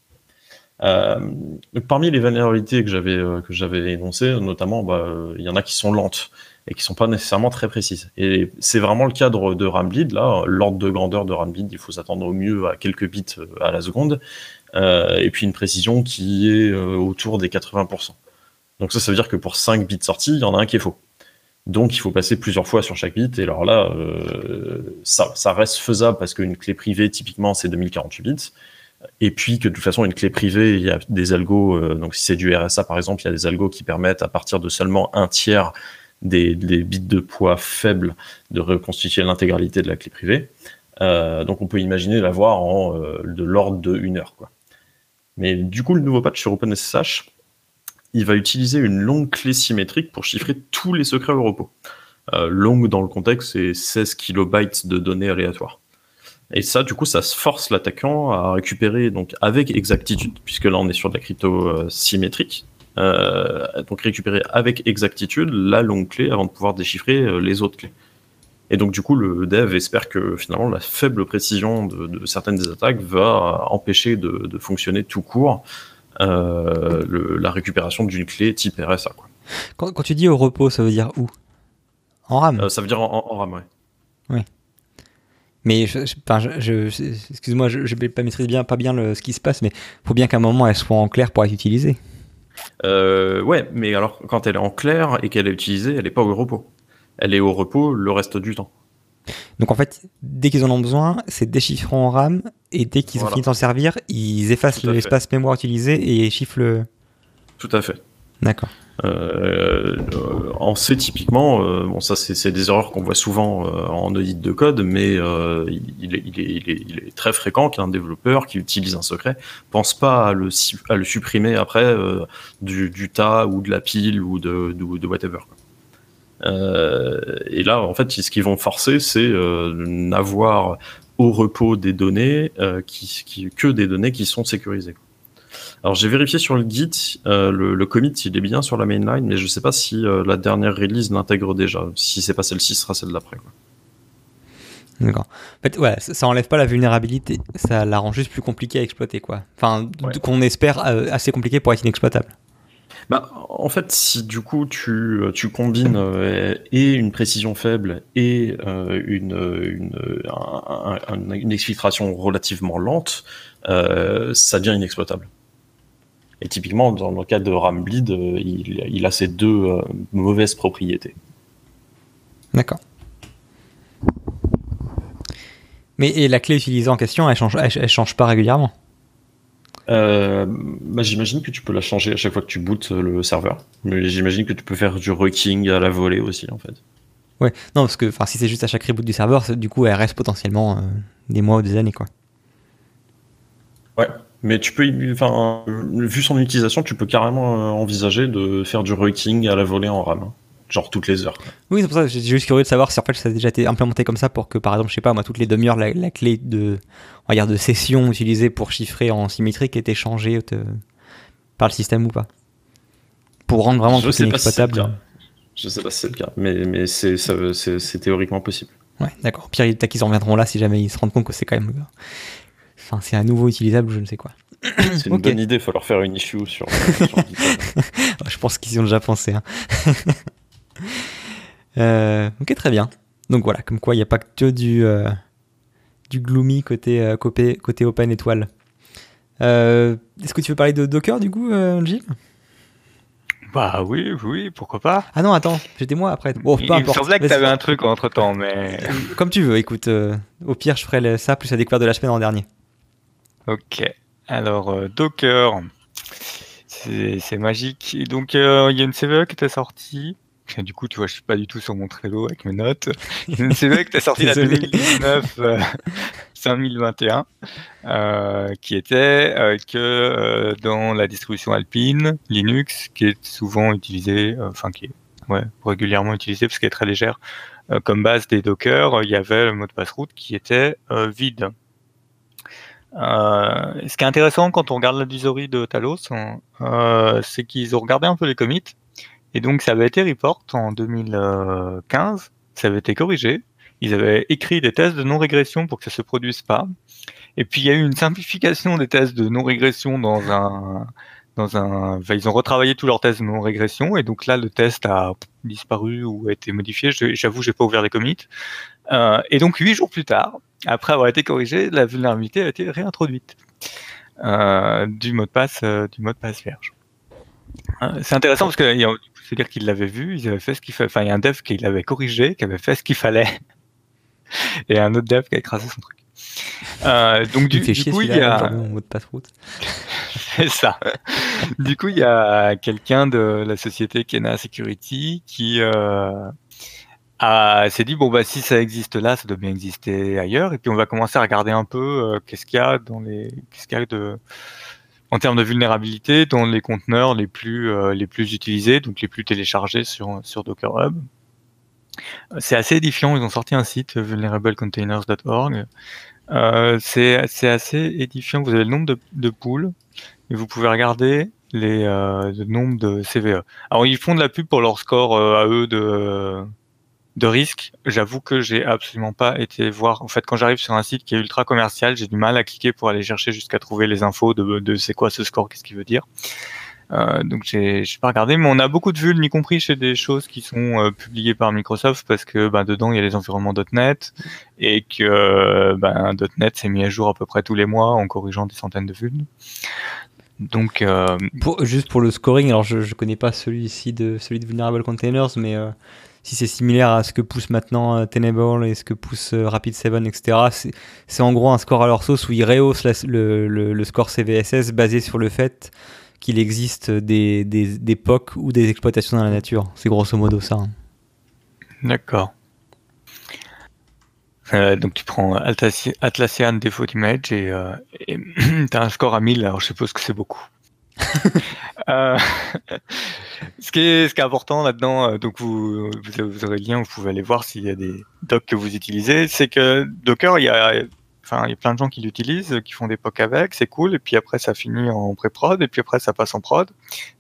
Speaker 2: parmi les vulnérabilités que j'avais que j'avais énoncées, notamment, bah, il y en a qui sont lentes et qui sont pas nécessairement très précises. Et c'est vraiment le cadre de Rambleed. Là, l'ordre de grandeur de Rambleed, il faut s'attendre au mieux à quelques bits à la seconde, et puis une précision qui est autour des 80%. Donc ça, ça veut dire que pour 5 bits sortis, il y en a un qui est faux. Donc il faut passer plusieurs fois sur chaque bit. Et alors là, euh, ça, reste faisable parce qu'une clé privée, typiquement, c'est 2048 bits. Et puis que de toute façon, une clé privée, il y a des algos, euh, donc si c'est du RSA par exemple, il y a des algos qui permettent à partir de seulement un tiers des, bits de poids faibles de reconstituer l'intégralité de la clé privée. Euh, donc on peut imaginer l'avoir en de l'ordre de une heure. Quoi. Mais du coup, le nouveau patch sur OpenSSH, il va utiliser une longue clé symétrique pour chiffrer tous les secrets au repos. Euh, longue dans le contexte, c'est 16 kilobytes de données aléatoires. Et ça, du coup, ça force l'attaquant à récupérer donc avec exactitude, puisque là on est sur de la crypto euh, symétrique, euh, donc récupérer avec exactitude la longue clé avant de pouvoir déchiffrer les autres clés. Et donc du coup, le dev espère que finalement la faible précision de, certaines des attaques va empêcher de fonctionner tout court euh, la récupération d'une clé type RSA. Quoi.
Speaker 1: Quand, tu dis au repos, ça veut dire où? En RAM?
Speaker 2: Euh, Ça veut dire en, RAM, ouais.
Speaker 1: Oui. Mais je, je, excuse-moi, je ne pas maîtriser bien, pas bien le, ce qui se passe, mais il faut bien qu'à un moment elle soit en clair pour être utilisée.
Speaker 2: Euh, ouais, mais alors quand elle est en clair et qu'elle est utilisée, elle n'est pas au repos. Elle est au repos le reste du temps.
Speaker 1: Donc en fait, dès qu'ils en ont besoin, c'est déchiffré en RAM et dès qu'ils ont fini de s'en servir, ils effacent l'espace mémoire utilisé et chiffrent le.
Speaker 2: Tout à fait.
Speaker 1: D'accord.
Speaker 2: Euh, en C, typiquement, euh, bon, ça c'est des erreurs qu'on voit souvent euh, en audit de code, mais il est, très fréquent qu'un développeur qui utilise un secret pense pas à le, à le supprimer après du, tas ou de la pile ou de, de, whatever. Et là, en fait, ce qu'ils vont forcer, c'est n'avoir au repos des données euh, qui, que des données qui sont sécurisées. Alors j'ai vérifié sur le Git, euh, le, commit il est bien sur la mainline, mais je ne sais pas si euh, la dernière release l'intègre déjà. Si c'est pas celle-ci, ce sera celle d'après.
Speaker 1: D'accord. En fait, ouais, ça, enlève pas la vulnérabilité, ça la rend juste plus compliquée à exploiter, quoi. Enfin, qu'on espère assez compliqué pour être inexploitable.
Speaker 2: Bah, en fait, si du coup tu, tu combines euh, et une précision faible et euh, une, une, une, exfiltration relativement lente, euh, ça devient inexploitable. Et typiquement, dans le cas de Rambleed, il, il a ces deux mauvaises propriétés.
Speaker 1: D'accord. Mais et la clé utilisée en question, elle change, elle change pas régulièrement?
Speaker 2: Euh, bah, J'imagine que tu peux la changer à chaque fois que tu bootes euh, le serveur. Mais j'imagine que tu peux faire du rocking à la volée aussi, en fait.
Speaker 1: Ouais, non, parce que si c'est juste à chaque reboot du serveur, du coup, elle reste potentiellement euh, des mois ou des années, quoi.
Speaker 2: Ouais, mais tu peux, enfin, vu son utilisation, tu peux carrément envisager de faire du rocking à la volée en RAM genre toutes les heures.
Speaker 1: Oui, c'est pour ça que j'ai juste curieux de savoir si en fait ça a déjà été implémenté comme ça pour que par exemple, je sais pas, moi, toutes les demi-heures, la, clé de, on va dire, de session utilisée pour chiffrer en symétrique était changée par le système ou pas. Pour rendre vraiment tout inexploitable.
Speaker 2: je sais pas si c'est le cas, mais, mais c'est, c'est, théoriquement possible.
Speaker 1: Ouais, d'accord. Pire, peut-être qu'ils en reviendront là si jamais ils se rendent compte que c'est quand même. Enfin, c'est à nouveau utilisable, je ne sais quoi.
Speaker 2: C'est une bonne idée, il faut leur faire une issue sur.
Speaker 1: je pense qu'ils y ont déjà pensé. Hein. Euh, ok, très bien. Donc voilà, comme quoi il n'y a pas que du, euh, du gloomy côté, euh, côté, côté Open Étoile. Est-ce que tu veux parler de Docker du coup, Gilles
Speaker 3: Bah oui, oui, pourquoi pas.
Speaker 1: Ah non, attends, j'étais moi après.
Speaker 3: Bon, peu il, semblait que tu avais un truc entre temps, mais.
Speaker 1: Comme tu veux, écoute, au pire, je ferai ça plus la découverte de la semaine en dernier.
Speaker 3: Ok, alors Docker, c'est magique. donc, il y a une CVE qui était sortie du coup, tu vois, je suis pas du tout sur mon Trello avec mes notes. C'est vrai que tu as sorti la 2019 5021, euh, qui était euh, que euh, dans la distribution Alpine, Linux, qui est souvent utilisée, enfin qui est ouais, régulièrement utilisée parce qu'elle est très légère, comme base des Docker, il y avait le mot de passe route qui était vide. ce qui est intéressant quand on regarde l'advisory de Talos, hein, c'est qu'ils ont regardé un peu les commits et donc ça avait été report en 2015, ça avait été corrigé. Ils avaient écrit des tests de non-régression pour que ça se produise pas. Et puis il y a eu une simplification des tests de non-régression dans un dans un. ils ont retravaillé tous leurs tests de non-régression et donc là le test a disparu ou a été modifié. J'avoue, j'ai pas ouvert les commits. Euh, et donc huit jours plus tard, après avoir été corrigé, la vulnérabilité a été réintroduite euh, du mot de passe euh, du mot de passe vierge. C'est intéressant parce que c'est dire qu'ils l'avaient vu, ils avaient fait ce qu'il fallait. Enfin, il y a un dev qui l'avait corrigé, qui avait fait ce qu'il fallait, et un autre dev qui a écrasé son truc.
Speaker 1: Euh, donc du, coup, il y a mot de passe route.
Speaker 3: c'est ça. du coup, il y a quelqu'un de la société Kena Security qui euh, s'est dit bon bah si ça existe là, ça doit bien exister ailleurs. Et puis on va commencer à regarder un peu euh, qu'est-ce qu'il y a dans les qu'est-ce qu'il y a de en termes de vulnérabilité dans les conteneurs les plus euh, les plus utilisés, donc les plus téléchargés sur sur Docker Hub. C'est assez édifiant. Ils ont sorti un site vulnerablecontainers.org. Euh, c'est assez édifiant. Vous avez le nombre de, de pools et vous pouvez regarder les, euh, le nombre de CVE. Alors ils font de la pub pour leur score euh, à eux de de risque. J'avoue que j'ai absolument pas été voir. En fait, quand j'arrive sur un site qui est ultra commercial, j'ai du mal à cliquer pour aller chercher jusqu'à trouver les infos de, c'est quoi ce score, qu'est-ce qu'il veut dire. Euh, donc j'ai pas regardé, mais on a beaucoup de vulnes, y compris chez des choses qui sont euh, publiées par Microsoft, parce que bah, dedans il y a les environnements .NET et que bah, .NET s'est mis à jour à peu près tous les mois en corrigeant des centaines de vulnes. Donc euh,
Speaker 1: juste pour le scoring, alors je, je connais pas celui-ci de celui de Vulnerable Containers, mais si c'est similaire à ce que pousse maintenant Tenable et ce que pousse Rapid7, etc., c'est en gros un score à leur sauce où ils rehaussent le, le, le, score CVSS basé sur le fait qu'il existe des, des, des POC ou des exploitations dans la nature. C'est grosso modo ça. Hein.
Speaker 3: D'accord. Euh, donc tu prends Atlassian Default Image et euh, tu as un score à 1000, alors je suppose que c'est beaucoup. euh, ce, qui est, important là-dedans, euh, donc vous, aurez le lien, vous pouvez aller voir s'il y a des docs que vous utilisez, c'est que Docker, il y a Enfin, il y a plein de gens qui l'utilisent, qui font des POC avec, c'est cool. Et puis après, ça finit en pré-prod, et puis après, ça passe en prod.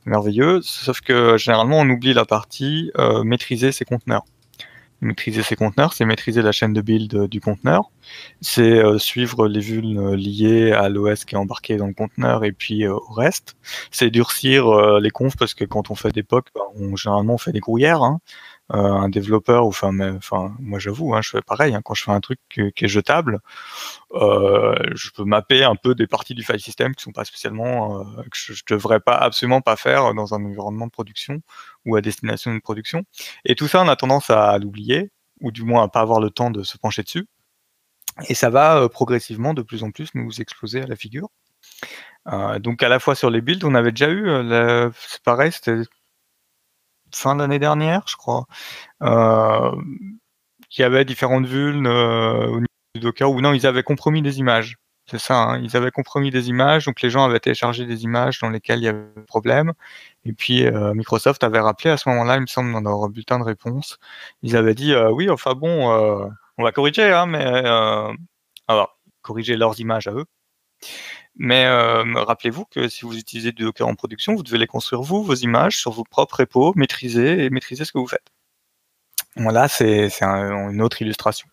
Speaker 3: Merveilleux. Sauf que généralement, on oublie la partie euh, maîtriser ses conteneurs. Maîtriser ses conteneurs, c'est maîtriser la chaîne de build du conteneur. C'est euh, suivre les vulnes liées à l'OS qui est embarqué dans le conteneur et puis euh, au reste. C'est durcir les confs parce que quand on fait des POC, bah, on, généralement on fait des grouillères. Hein. Euh, un développeur, ou enfin, moi j'avoue, hein, je fais pareil. Hein, quand je fais un truc qui, est jetable, euh, je peux mapper un peu des parties du file system qui sont pas spécialement, euh, que je, je, devrais pas absolument pas faire dans un environnement de production ou à destination de production. Et tout ça, on a tendance à l'oublier, ou du moins à pas avoir le temps de se pencher dessus. Et ça va progressivement de plus en plus nous exploser à la figure. Euh, donc à la fois sur les builds, on avait déjà eu, c'est pareil, c'était fin de l'année dernière, je crois, euh, qui avait différentes vulnes euh, au niveau du Docker, ou non, ils avaient compromis des images. C'est ça, hein, ils avaient compromis des images, donc les gens avaient téléchargé des images dans lesquelles il y avait des problèmes. Et puis euh, Microsoft avait rappelé à ce moment-là, il me semble, dans leur bulletin de réponse, ils avaient dit oui, enfin bon, on va corriger, hein, mais alors corriger leurs images à eux. Mais euh, rappelez-vous que si vous utilisez du Docker en production, vous devez les construire vous, vos images, sur vos propres repos, maîtriser et maîtriser ce que vous faites. Voilà, c'est un, une autre illustration.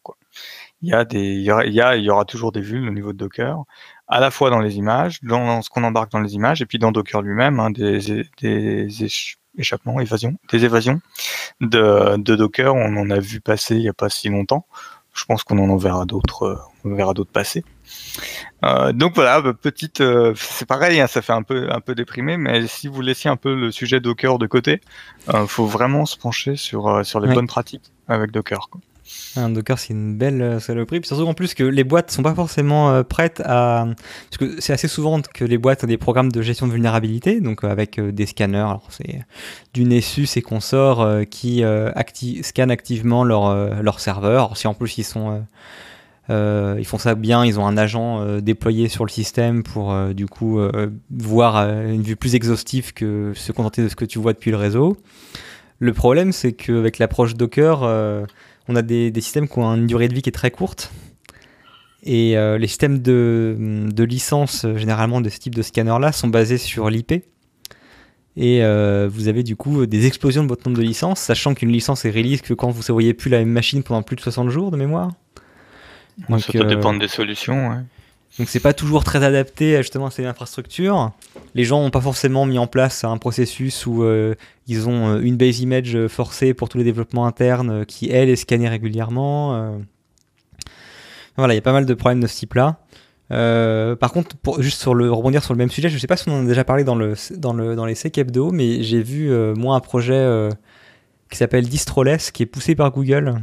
Speaker 3: Il y a il y, aura, toujours des vues au niveau de Docker, à la fois dans les images, dans ce qu'on embarque dans les images, et puis dans Docker lui-même, hein, des, échappements, évasions, des évasions de, Docker. On en a vu passer il n'y a pas si longtemps. Je pense qu'on en verra d'autres passer. Euh, donc voilà, bah, petite, euh, c'est pareil, hein, ça fait un peu un peu déprimé, mais si vous laissiez un peu le sujet Docker de côté, euh, faut vraiment se pencher sur euh, sur les bonnes pratiques avec Docker. Quoi.
Speaker 1: Un Docker, c'est une belle saloperie. Puis surtout en plus que les boîtes sont pas forcément prêtes à. Parce que c'est assez souvent que les boîtes ont des programmes de gestion de vulnérabilité, donc avec des scanners. Alors c'est du Nessus et consorts qui acti scannent activement leur, leur serveur. Alors, si en plus ils sont ils font ça bien, ils ont un agent euh, déployé sur le système pour euh, du coup voir une vue plus exhaustive que se contenter de ce que tu vois depuis le réseau. Le problème, c'est qu'avec l'approche Docker, on a des, systèmes qui ont une durée de vie qui est très courte. Et les systèmes de, de, licence, généralement de ce type de scanner-là, sont basés sur l'IP. Et vous avez du coup des explosions de votre nombre de licences, sachant qu'une licence est release que quand vous ne voyez plus la même machine pendant plus de 60 jours de mémoire.
Speaker 3: Donc, ça peut euh, dépendre des solutions.
Speaker 1: Donc c'est pas toujours très adapté justement à ces infrastructures. Les gens n'ont pas forcément mis en place un processus où euh, ils ont euh, une base image forcée pour tous les développements internes euh, qui elle est scannée régulièrement. Voilà, il y a pas mal de problèmes de ce type-là. par contre, pour juste sur le rebondir sur le même sujet, je sais pas si on en a déjà parlé dans le dans le dans les SEC hebdo, mais j'ai vu moi un projet qui s'appelle Distroless qui est poussé par Google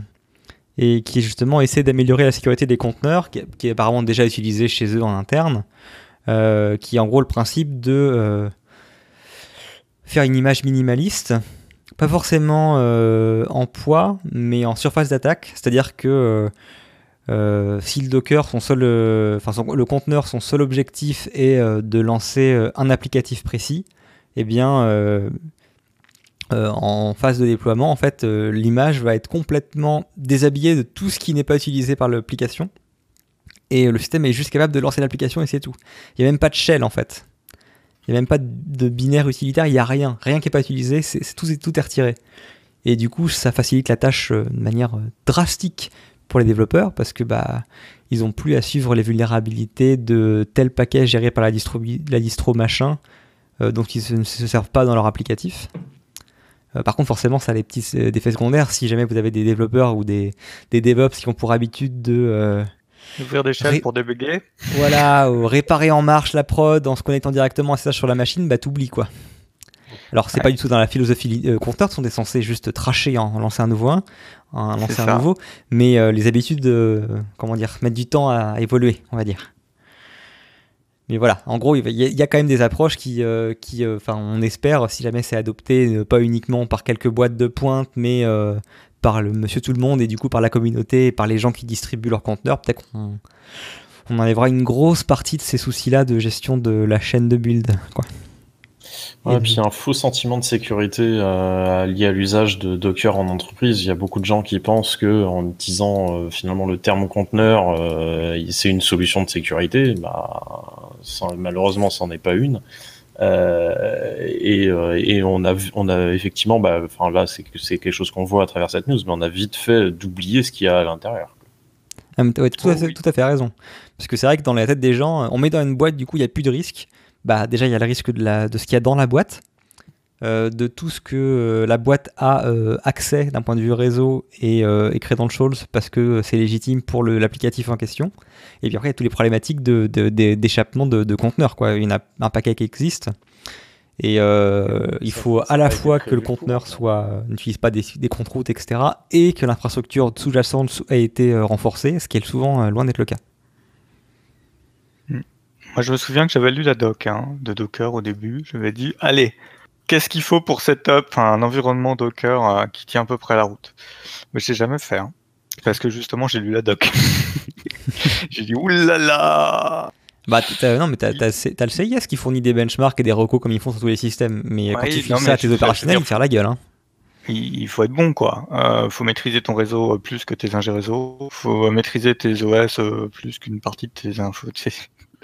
Speaker 1: et qui justement essaie d'améliorer la sécurité des conteneurs, qui, est apparemment déjà utilisé chez eux en interne, euh, qui est en gros le principe de euh, faire une image minimaliste, pas forcément euh, en poids, mais en surface d'attaque, c'est-à-dire que si le Docker, son seul, enfin le conteneur, son seul objectif est de lancer un applicatif précis, eh bien euh, en phase de déploiement, en fait, euh, l'image va être complètement déshabillée de tout ce qui n'est pas utilisé par l'application. Et le système est juste capable de lancer l'application et c'est tout. Il n'y a même pas de shell en fait. Il n'y a même pas de binaire utilitaire, il n'y a rien. Rien qui n'est pas utilisé, c'est, tout, tout est retiré. Et du coup, ça facilite la tâche euh, de manière drastique pour les développeurs parce que bah ils n'ont plus à suivre les vulnérabilités de tel paquet géré par la distro, la distro machin, donc ils ne se servent pas dans leur applicatif. Euh, par contre, forcément, ça a des petits euh, effets secondaires. Si jamais vous avez des développeurs ou des, des DevOps qui ont pour habitude de euh,
Speaker 3: ouvrir des shells pour débugger,
Speaker 1: voilà, ou réparer en marche la prod en se connectant directement à ça sur la machine, bah t'oublies quoi. Alors c'est pas du tout dans la philosophie euh, Conteur, sont censés juste tracher en lancer un nouveau un, en lancer un nouveau, mais les habitudes, comment dire, mettent du temps à évoluer, on va dire mais voilà, en gros, il y, a quand même des approches qui, euh, qui euh, enfin, on espère, si jamais c'est adopté, euh, pas uniquement par quelques boîtes de pointe, mais par le monsieur tout le monde et du coup par la communauté et par les gens qui distribuent leurs conteneurs, peut-être qu'on on enlèvera une grosse partie de ces soucis-là de gestion de la chaîne de build. Quoi.
Speaker 2: Ouais, et puis un faux sentiment de sécurité euh, lié à l'usage de Docker en entreprise. Il y a beaucoup de gens qui pensent que en disant euh, finalement le terme conteneur, euh, c'est une solution de sécurité. Bah, malheureusement, c'en est pas une. Et, et, on a on a effectivement, bah, enfin là, c'est c'est quelque chose qu'on voit à travers cette news, mais on a vite fait d'oublier ce qu'il y a à l'intérieur.
Speaker 1: Ah, tout, à fait, tout à fait raison. Parce que c'est vrai que dans la tête des gens, on met dans une boîte, du coup, il n'y a plus de risque bah, déjà il y a le risque de, la, de ce qu'il y a dans la boîte, euh, de tout ce que euh, la boîte a euh, accès d'un point de vue réseau et, et Shoals parce que c'est légitime pour l'applicatif en question. Et puis après, il y a toutes les problématiques d'échappement de, de, de, conteneurs. Quoi. Il y en a un paquet qui existe. Et il faut à la fois que le conteneur soit n'utilise pas des, des comptes routes, etc., et que l'infrastructure sous-jacente ait été renforcée, ce qui est souvent loin d'être le cas.
Speaker 3: Moi, je me souviens que j'avais lu la doc hein, de Docker au début. Je m'avais dit, allez, qu'est-ce qu'il faut pour setup un environnement Docker euh, qui tient à peu près la route? Mais je l'ai jamais fait. Hein, parce que justement, j'ai lu la doc. j'ai dit, oulala
Speaker 1: bah, non, mais t'as, le CIS qui fournit des benchmarks et des recos comme ils font sur tous les systèmes. Mais quand tu fais ça à tes opérationnels, ils tirent la gueule. Hein.
Speaker 3: Il faut être bon, quoi. Euh, faut maîtriser ton réseau plus que tes ingé réseau. Faut maîtriser tes OS euh, plus qu'une partie de tes infos tes,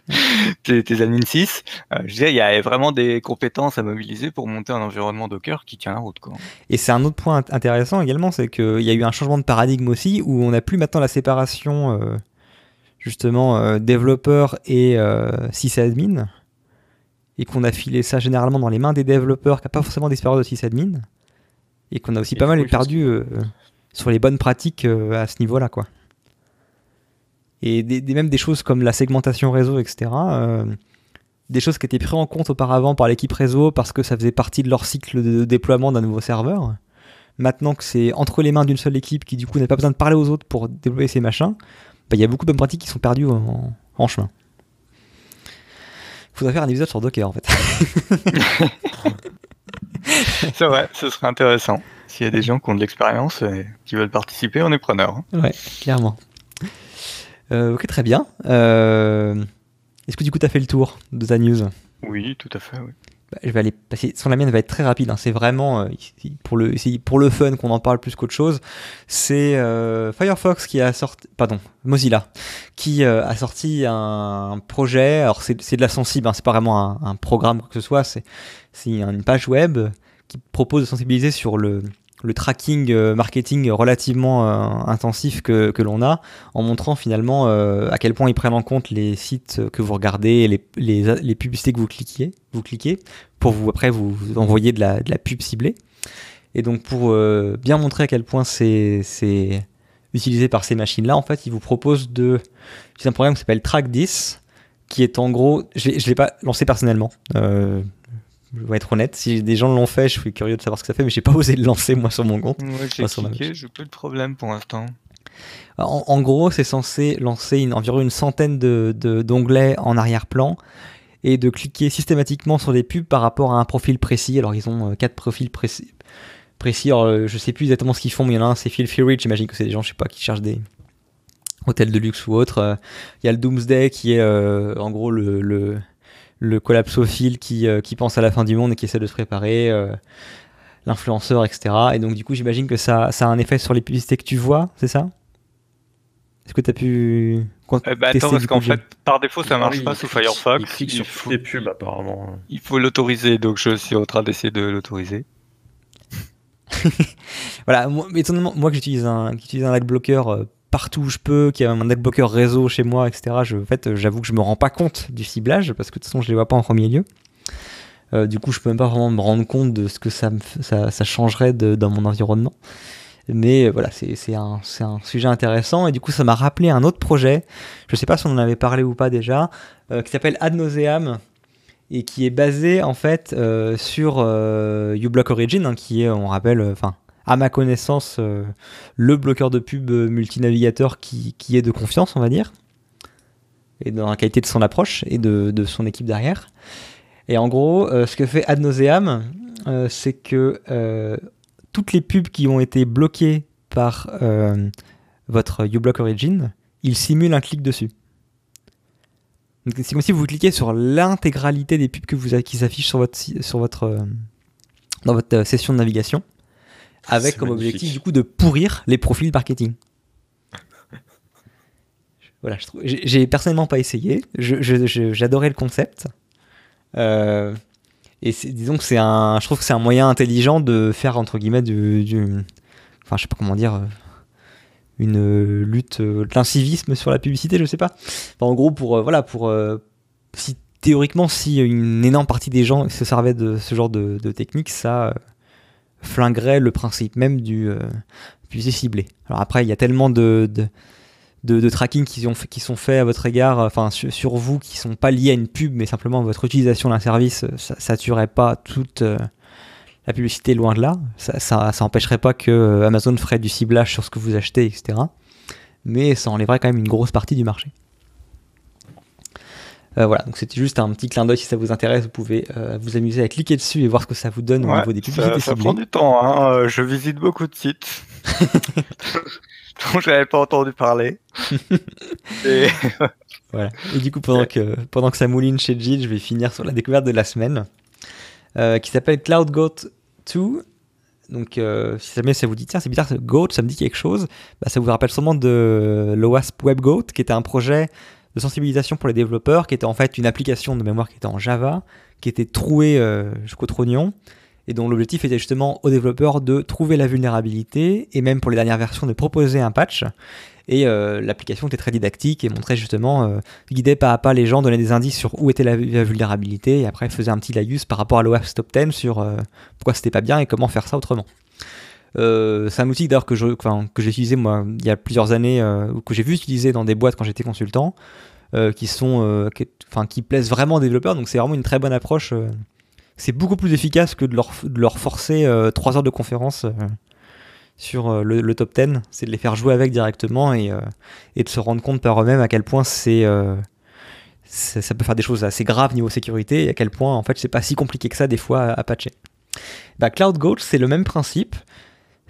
Speaker 3: tes admin 6. Euh, je disais, il y a vraiment des compétences à mobiliser pour monter un environnement Docker qui tient la route. Quoi.
Speaker 1: Et c'est un autre point intéressant également, c'est qu'il y a eu un changement de paradigme aussi, où on n'a plus maintenant la séparation euh, justement euh, développeur et sysadmin, et qu'on a filé ça généralement dans les mains des développeurs qui n'ont pas forcément d'expérience de sysadmin, et qu'on a aussi pas mal perdu sur les bonnes pratiques à ce niveau-là. quoi et des, même des choses comme la segmentation réseau, etc. Euh, des choses qui étaient prises en compte auparavant par l'équipe réseau parce que ça faisait partie de leur cycle de déploiement d'un nouveau serveur. Maintenant que c'est entre les mains d'une seule équipe qui du coup n'a pas besoin de parler aux autres pour déployer ces machins, bah, il y a beaucoup de bonnes pratiques qui sont perdues en, en chemin. Faudrait faire un épisode sur Docker en fait.
Speaker 3: c'est vrai, ce serait intéressant. S'il y a des gens qui ont de l'expérience et qui veulent participer, on est preneur. Hein.
Speaker 1: Ouais, clairement. Euh, ok, très bien. Euh, est-ce que du coup, tu as fait le tour de ta news?
Speaker 3: Oui, tout à fait. Oui.
Speaker 1: Bah, je vais aller passer. Sans la mienne va être très rapide. Hein. C'est vraiment euh, pour le pour le fun qu'on en parle plus qu'autre chose. C'est Firefox qui a sorti, pardon, Mozilla qui a sorti un projet. Alors c'est de la sensible. Hein. C'est pas vraiment un, un, programme quoi que ce soit. C'est c'est une page web qui propose de sensibiliser sur le le tracking euh, marketing relativement euh, intensif que, que l'on a, en montrant finalement à quel point ils prennent en compte les sites que vous regardez, les, les, publicités que vous cliquez, vous cliquez, pour vous après vous, envoyer de la, de la pub ciblée. Et donc pour bien montrer à quel point c'est utilisé par ces machines-là, en fait, ils vous proposent de... C'est un programme qui s'appelle Track10, qui est en gros... Je ne l'ai pas lancé personnellement. Je vais être honnête, si des gens l'ont fait, je suis curieux de savoir ce que ça fait, mais j'ai pas osé le lancer moi sur mon compte.
Speaker 3: Moi j'ai cliqué, j'ai plus de problème pour l'instant.
Speaker 1: En, gros, c'est censé lancer une, environ une centaine de, d'onglets en arrière-plan et de cliquer systématiquement sur des pubs par rapport à un profil précis. Alors ils ont euh, quatre profils précis. précis. Alors, euh, je sais plus exactement ce qu'ils font, mais il y en a un, c'est Free Rich. J'imagine que c'est des gens, je sais pas, qui cherchent des hôtels de luxe ou autre. Euh, il y a le Doomsday qui est en gros le, le le collapsophile qui, euh, qui pense à la fin du monde et qui essaie de se préparer, euh, l'influenceur, etc. Et donc, du coup, j'imagine que ça, ça a un effet sur les publicités que tu vois, c'est ça? Est-ce que tu as pu.
Speaker 3: Eh ben, attends, parce qu'en fait, par défaut, ça marche pas sous Firefox.
Speaker 2: Il clique sur les pubs, apparemment.
Speaker 3: Il faut l'autoriser, donc je suis en train d'essayer de l'autoriser.
Speaker 1: voilà, moi, étonnamment, moi que j'utilise un, qui un adblocker euh, partout où je peux, qu'il y a un adblocker réseau chez moi, etc. En fait, j'avoue que je me rends pas compte du ciblage parce que de toute façon, je les vois pas en premier lieu. Euh, du coup, je peux même pas vraiment me rendre compte de ce que ça, changerait dans mon environnement. Mais euh, voilà, c'est un, sujet intéressant et du coup, ça m'a rappelé un autre projet. Je sais pas si on en avait parlé ou pas déjà, euh, qui s'appelle Ad Nauseam et qui est basé en fait sur uBlock Origin, hein, qui est, on rappelle, enfin à ma connaissance, euh, le bloqueur de pub multinavigateur qui, qui, est de confiance, on va dire, et dans la qualité de son approche et de, son équipe derrière. Et en gros, euh, ce que fait Ad Nauseam, euh, c'est que toutes les pubs qui ont été bloquées par votre uBlock Origin, il simule un clic dessus. C'est comme si vous cliquez sur l'intégralité des pubs qui s'affichent sur votre, sur votre, dans votre session de navigation avec comme objectif du coup de pourrir les profils marketing. voilà, j'ai personnellement pas essayé. J'adorais le concept. Euh, et disons que c'est un, je trouve que c'est un moyen intelligent de faire entre guillemets du, enfin je sais pas comment dire, euh, une lutte, euh, de l'incivisme sur la publicité, je sais pas. en gros pour voilà pour si théoriquement si une énorme partie des gens se servaient de ce genre de, de technique, ça flinguerait le principe même du euh, ciblé. Alors après, il y a tellement de, de, tracking qui, ont qui sont faits à votre égard, enfin sur, vous, qui sont pas liés à une pub, mais simplement votre utilisation d'un service, ça, ça tuerait pas toute euh, la publicité loin de là. Ça, ça, ça, empêcherait pas que euh, Amazon ferait du ciblage sur ce que vous achetez, etc. Mais ça enlèverait quand même une grosse partie du marché. Euh, voilà, donc c'était juste un petit clin d'œil si ça vous intéresse, vous pouvez euh, vous amuser à cliquer dessus et voir ce que ça vous donne au niveau des publicités
Speaker 3: ça, ça prend du temps, hein. Euh, je visite beaucoup de sites dont j'avais pas entendu parler.
Speaker 1: et... voilà. Et du coup, pendant que, pendant que ça mouline chez Jill, je vais finir sur la découverte de la semaine qui s'appelle Cloud Goat 2. Donc, si jamais ça vous dit, tiens, c'est bizarre, Goat, ça me dit quelque chose, bah, ça vous rappelle sûrement de l'OWASP Web Goat, qui était un projet de sensibilisation pour les développeurs, qui était en fait une application de mémoire qui était en Java, qui était trouée euh, jusqu'au trognon, et dont l'objectif était justement aux développeurs de trouver la vulnérabilité, et même pour les dernières versions de proposer un patch. Et euh, l'application était très didactique et montrait justement, euh, guidait pas à pas les gens, donnait des indices sur où était la, vulnérabilité, et après faisait un petit laïus par rapport à l'OS Top 10 sur pourquoi c'était pas bien et comment faire ça autrement. C'est un outil d'ailleurs que, j'ai utilisé moi il y a plusieurs années, ou que j'ai vu utiliser dans des boîtes quand j'étais consultant. Euh, qui sont, euh, enfin, qui plaisent vraiment aux développeurs. Donc c'est vraiment une très bonne approche. Euh. c'est beaucoup plus efficace que de leur, de leur forcer 3 heures de conférence sur le, top 10. C'est de les faire jouer avec directement et, et de se rendre compte par eux-mêmes à quel point c'est ça, peut faire des choses assez graves niveau sécurité et à quel point en fait c'est pas si compliqué que ça des fois à, patcher. Bah, Cloud c'est le même principe.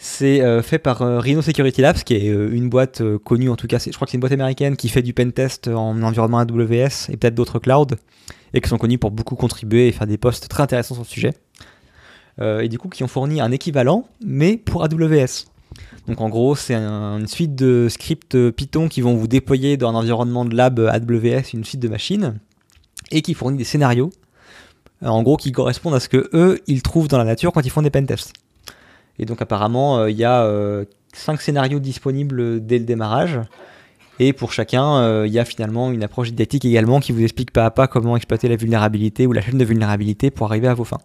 Speaker 1: C'est euh, fait par euh, Rhino Security Labs, qui est euh, une boîte connue, en tout cas, je crois que c'est une boîte américaine qui fait du pentest en environnement AWS et peut-être d'autres clouds, et qui sont connus pour beaucoup contribuer et faire des posts très intéressants sur le sujet. et du coup, qui ont fourni un équivalent, mais pour AWS. Donc en gros, c'est une suite de scripts Python qui vont vous déployer dans un environnement de lab AWS, une suite de machines, et qui fournit des scénarios, en gros, qui correspondent à ce que eux, ils trouvent dans la nature quand ils font des pentests. Et donc apparemment, il y a 5 scénarios disponibles dès le démarrage. Et pour chacun, il y a finalement une approche didactique également qui vous explique pas à pas comment exploiter la vulnérabilité ou la chaîne de vulnérabilité pour arriver à vos fins.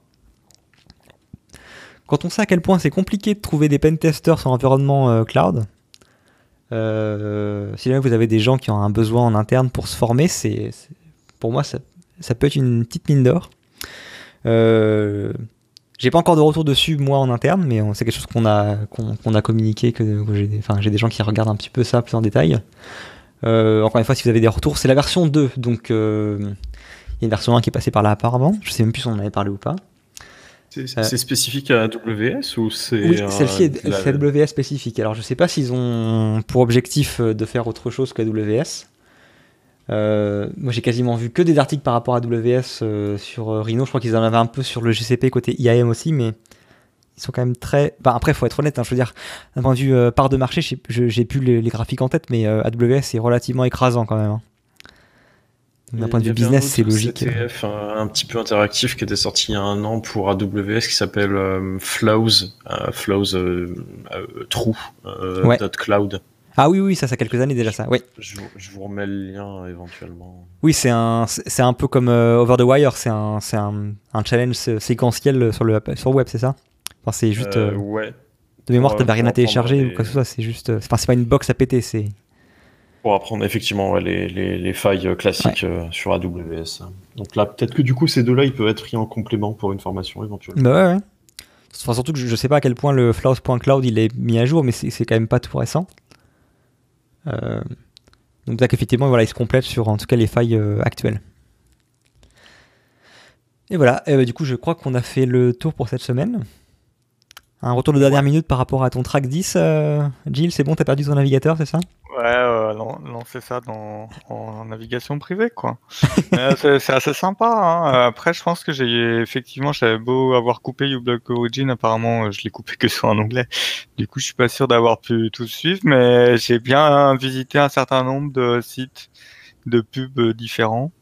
Speaker 1: Quand on sait à quel point c'est compliqué de trouver des pentesters sur l'environnement cloud, si jamais vous avez des gens qui ont un besoin en interne pour se former, c'est pour moi ça, ça, peut être une petite mine d'or. Euh, j'ai pas encore de retour dessus moi en interne, mais c'est quelque chose qu'on a qu'on a communiqué que, j'ai enfin j'ai des gens qui regardent un petit peu ça plus en détail. Euh, encore une fois, si vous avez des retours, c'est la version 2, donc euh, il y a une version 1 qui est passée par là apparemment. Je sais même plus si on en avait parlé ou pas.
Speaker 2: C'est spécifique à AWS ou c'est
Speaker 1: Oui, celle-ci est, AWS spécifique. Alors je sais pas s'ils ont pour objectif de faire autre chose qu'AWS. Euh, moi, j'ai quasiment vu que des articles par rapport à AWS euh, sur euh, Rhino. Je crois qu'ils en avaient un peu sur le GCP côté IAM aussi, mais ils sont quand même très. Bah, après, il faut être honnête. Hein, je veux dire, d'un point de vue part de marché, j'ai plus les, graphiques en tête, mais AWS est relativement écrasant quand même. Hein. D'un point de vue business, c'est logique.
Speaker 2: Un, un, petit peu interactif qui était sorti il y a un an pour AWS qui s'appelle Flows, Flows True Cloud.
Speaker 1: Ah oui, oui, ça, ça quelques années déjà, ça. Oui.
Speaker 2: Je, vous remets le lien éventuellement.
Speaker 1: Oui, c'est un, c'est un peu comme euh, Over the Wire, c'est un, c'est un, un, challenge séquentiel sur le sur web, c'est ça? Enfin, c'est juste.
Speaker 2: Euh, ouais.
Speaker 1: De mémoire, t'avais rien à télécharger ou quoi que ce soit, c'est juste. Euh, enfin, c'est pas une box à péter, c'est.
Speaker 2: Pour apprendre effectivement les, les, les, failles classiques sur AWS. Donc là, peut-être que du coup, ces deux-là, ils peuvent être pris en complément pour une formation éventuelle.
Speaker 1: Bah ouais, ouais. Enfin, surtout que je, je sais pas à quel point le flows.cloud il est mis à jour, mais c'est quand même pas tout récent. Euh, donc effectivement, voilà, il se complète sur en tout cas les failles euh, actuelles. Et voilà, bah, du coup je crois qu'on a fait le tour pour cette semaine. Un retour de dernière minute par rapport à ton track 10, euh, Jill, c'est bon, t'as perdu ton navigateur, c'est ça?
Speaker 3: Ouais, euh, lancer ça dans, en navigation privée, quoi. c'est assez sympa. Hein. Après, je pense que j'ai effectivement, j'avais beau avoir coupé uBlock Origin, apparemment, je l'ai coupé que sur en anglais. Du coup, je suis pas sûr d'avoir pu tout suivre, mais j'ai bien visité un certain nombre de sites de pubs différents.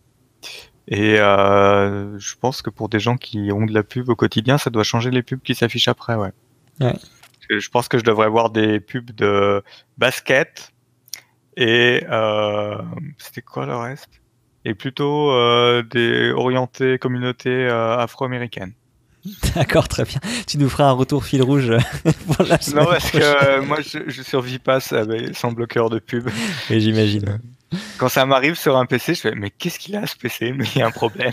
Speaker 3: Et euh, je pense que pour des gens qui ont de la pub au quotidien, ça doit changer les pubs qui s'affichent après, ouais.
Speaker 1: Ouais.
Speaker 3: Je pense que je devrais voir des pubs de basket, et euh, c'était quoi le reste? Et plutôt euh, des orientés communautés euh, afro-américaines.
Speaker 1: D'accord, très bien. Tu nous feras un retour fil rouge
Speaker 3: pour la Non, parce que moi, je, je survis pas sans bloqueur de pub.
Speaker 1: Et j'imagine.
Speaker 3: Quand ça m'arrive sur un PC, je fais mais qu'est-ce qu'il a ce PC Mais il y a un problème.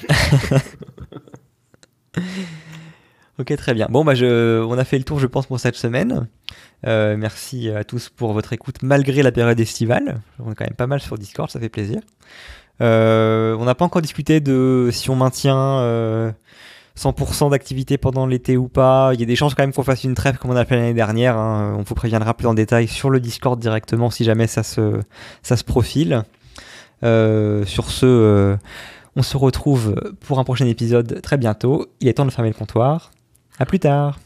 Speaker 1: Ok, très bien. Bon, bah, je, on a fait le tour, je pense, pour cette semaine. Euh, merci à tous pour votre écoute malgré la période estivale. On est quand même pas mal sur Discord, ça fait plaisir. Euh, on n'a pas encore discuté de si on maintient 100% euh, d'activité pendant l'été ou pas. Il y a des chances quand même qu'on fasse une trêve comme on a fait l'année dernière. Hein. On vous préviendra plus en détail sur le Discord directement si jamais ça se, ça se profile. sur ce, on se retrouve pour un prochain épisode très bientôt. Il est temps de fermer le comptoir. À plus tard.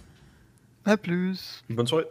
Speaker 3: À plus.
Speaker 2: Bonne soirée.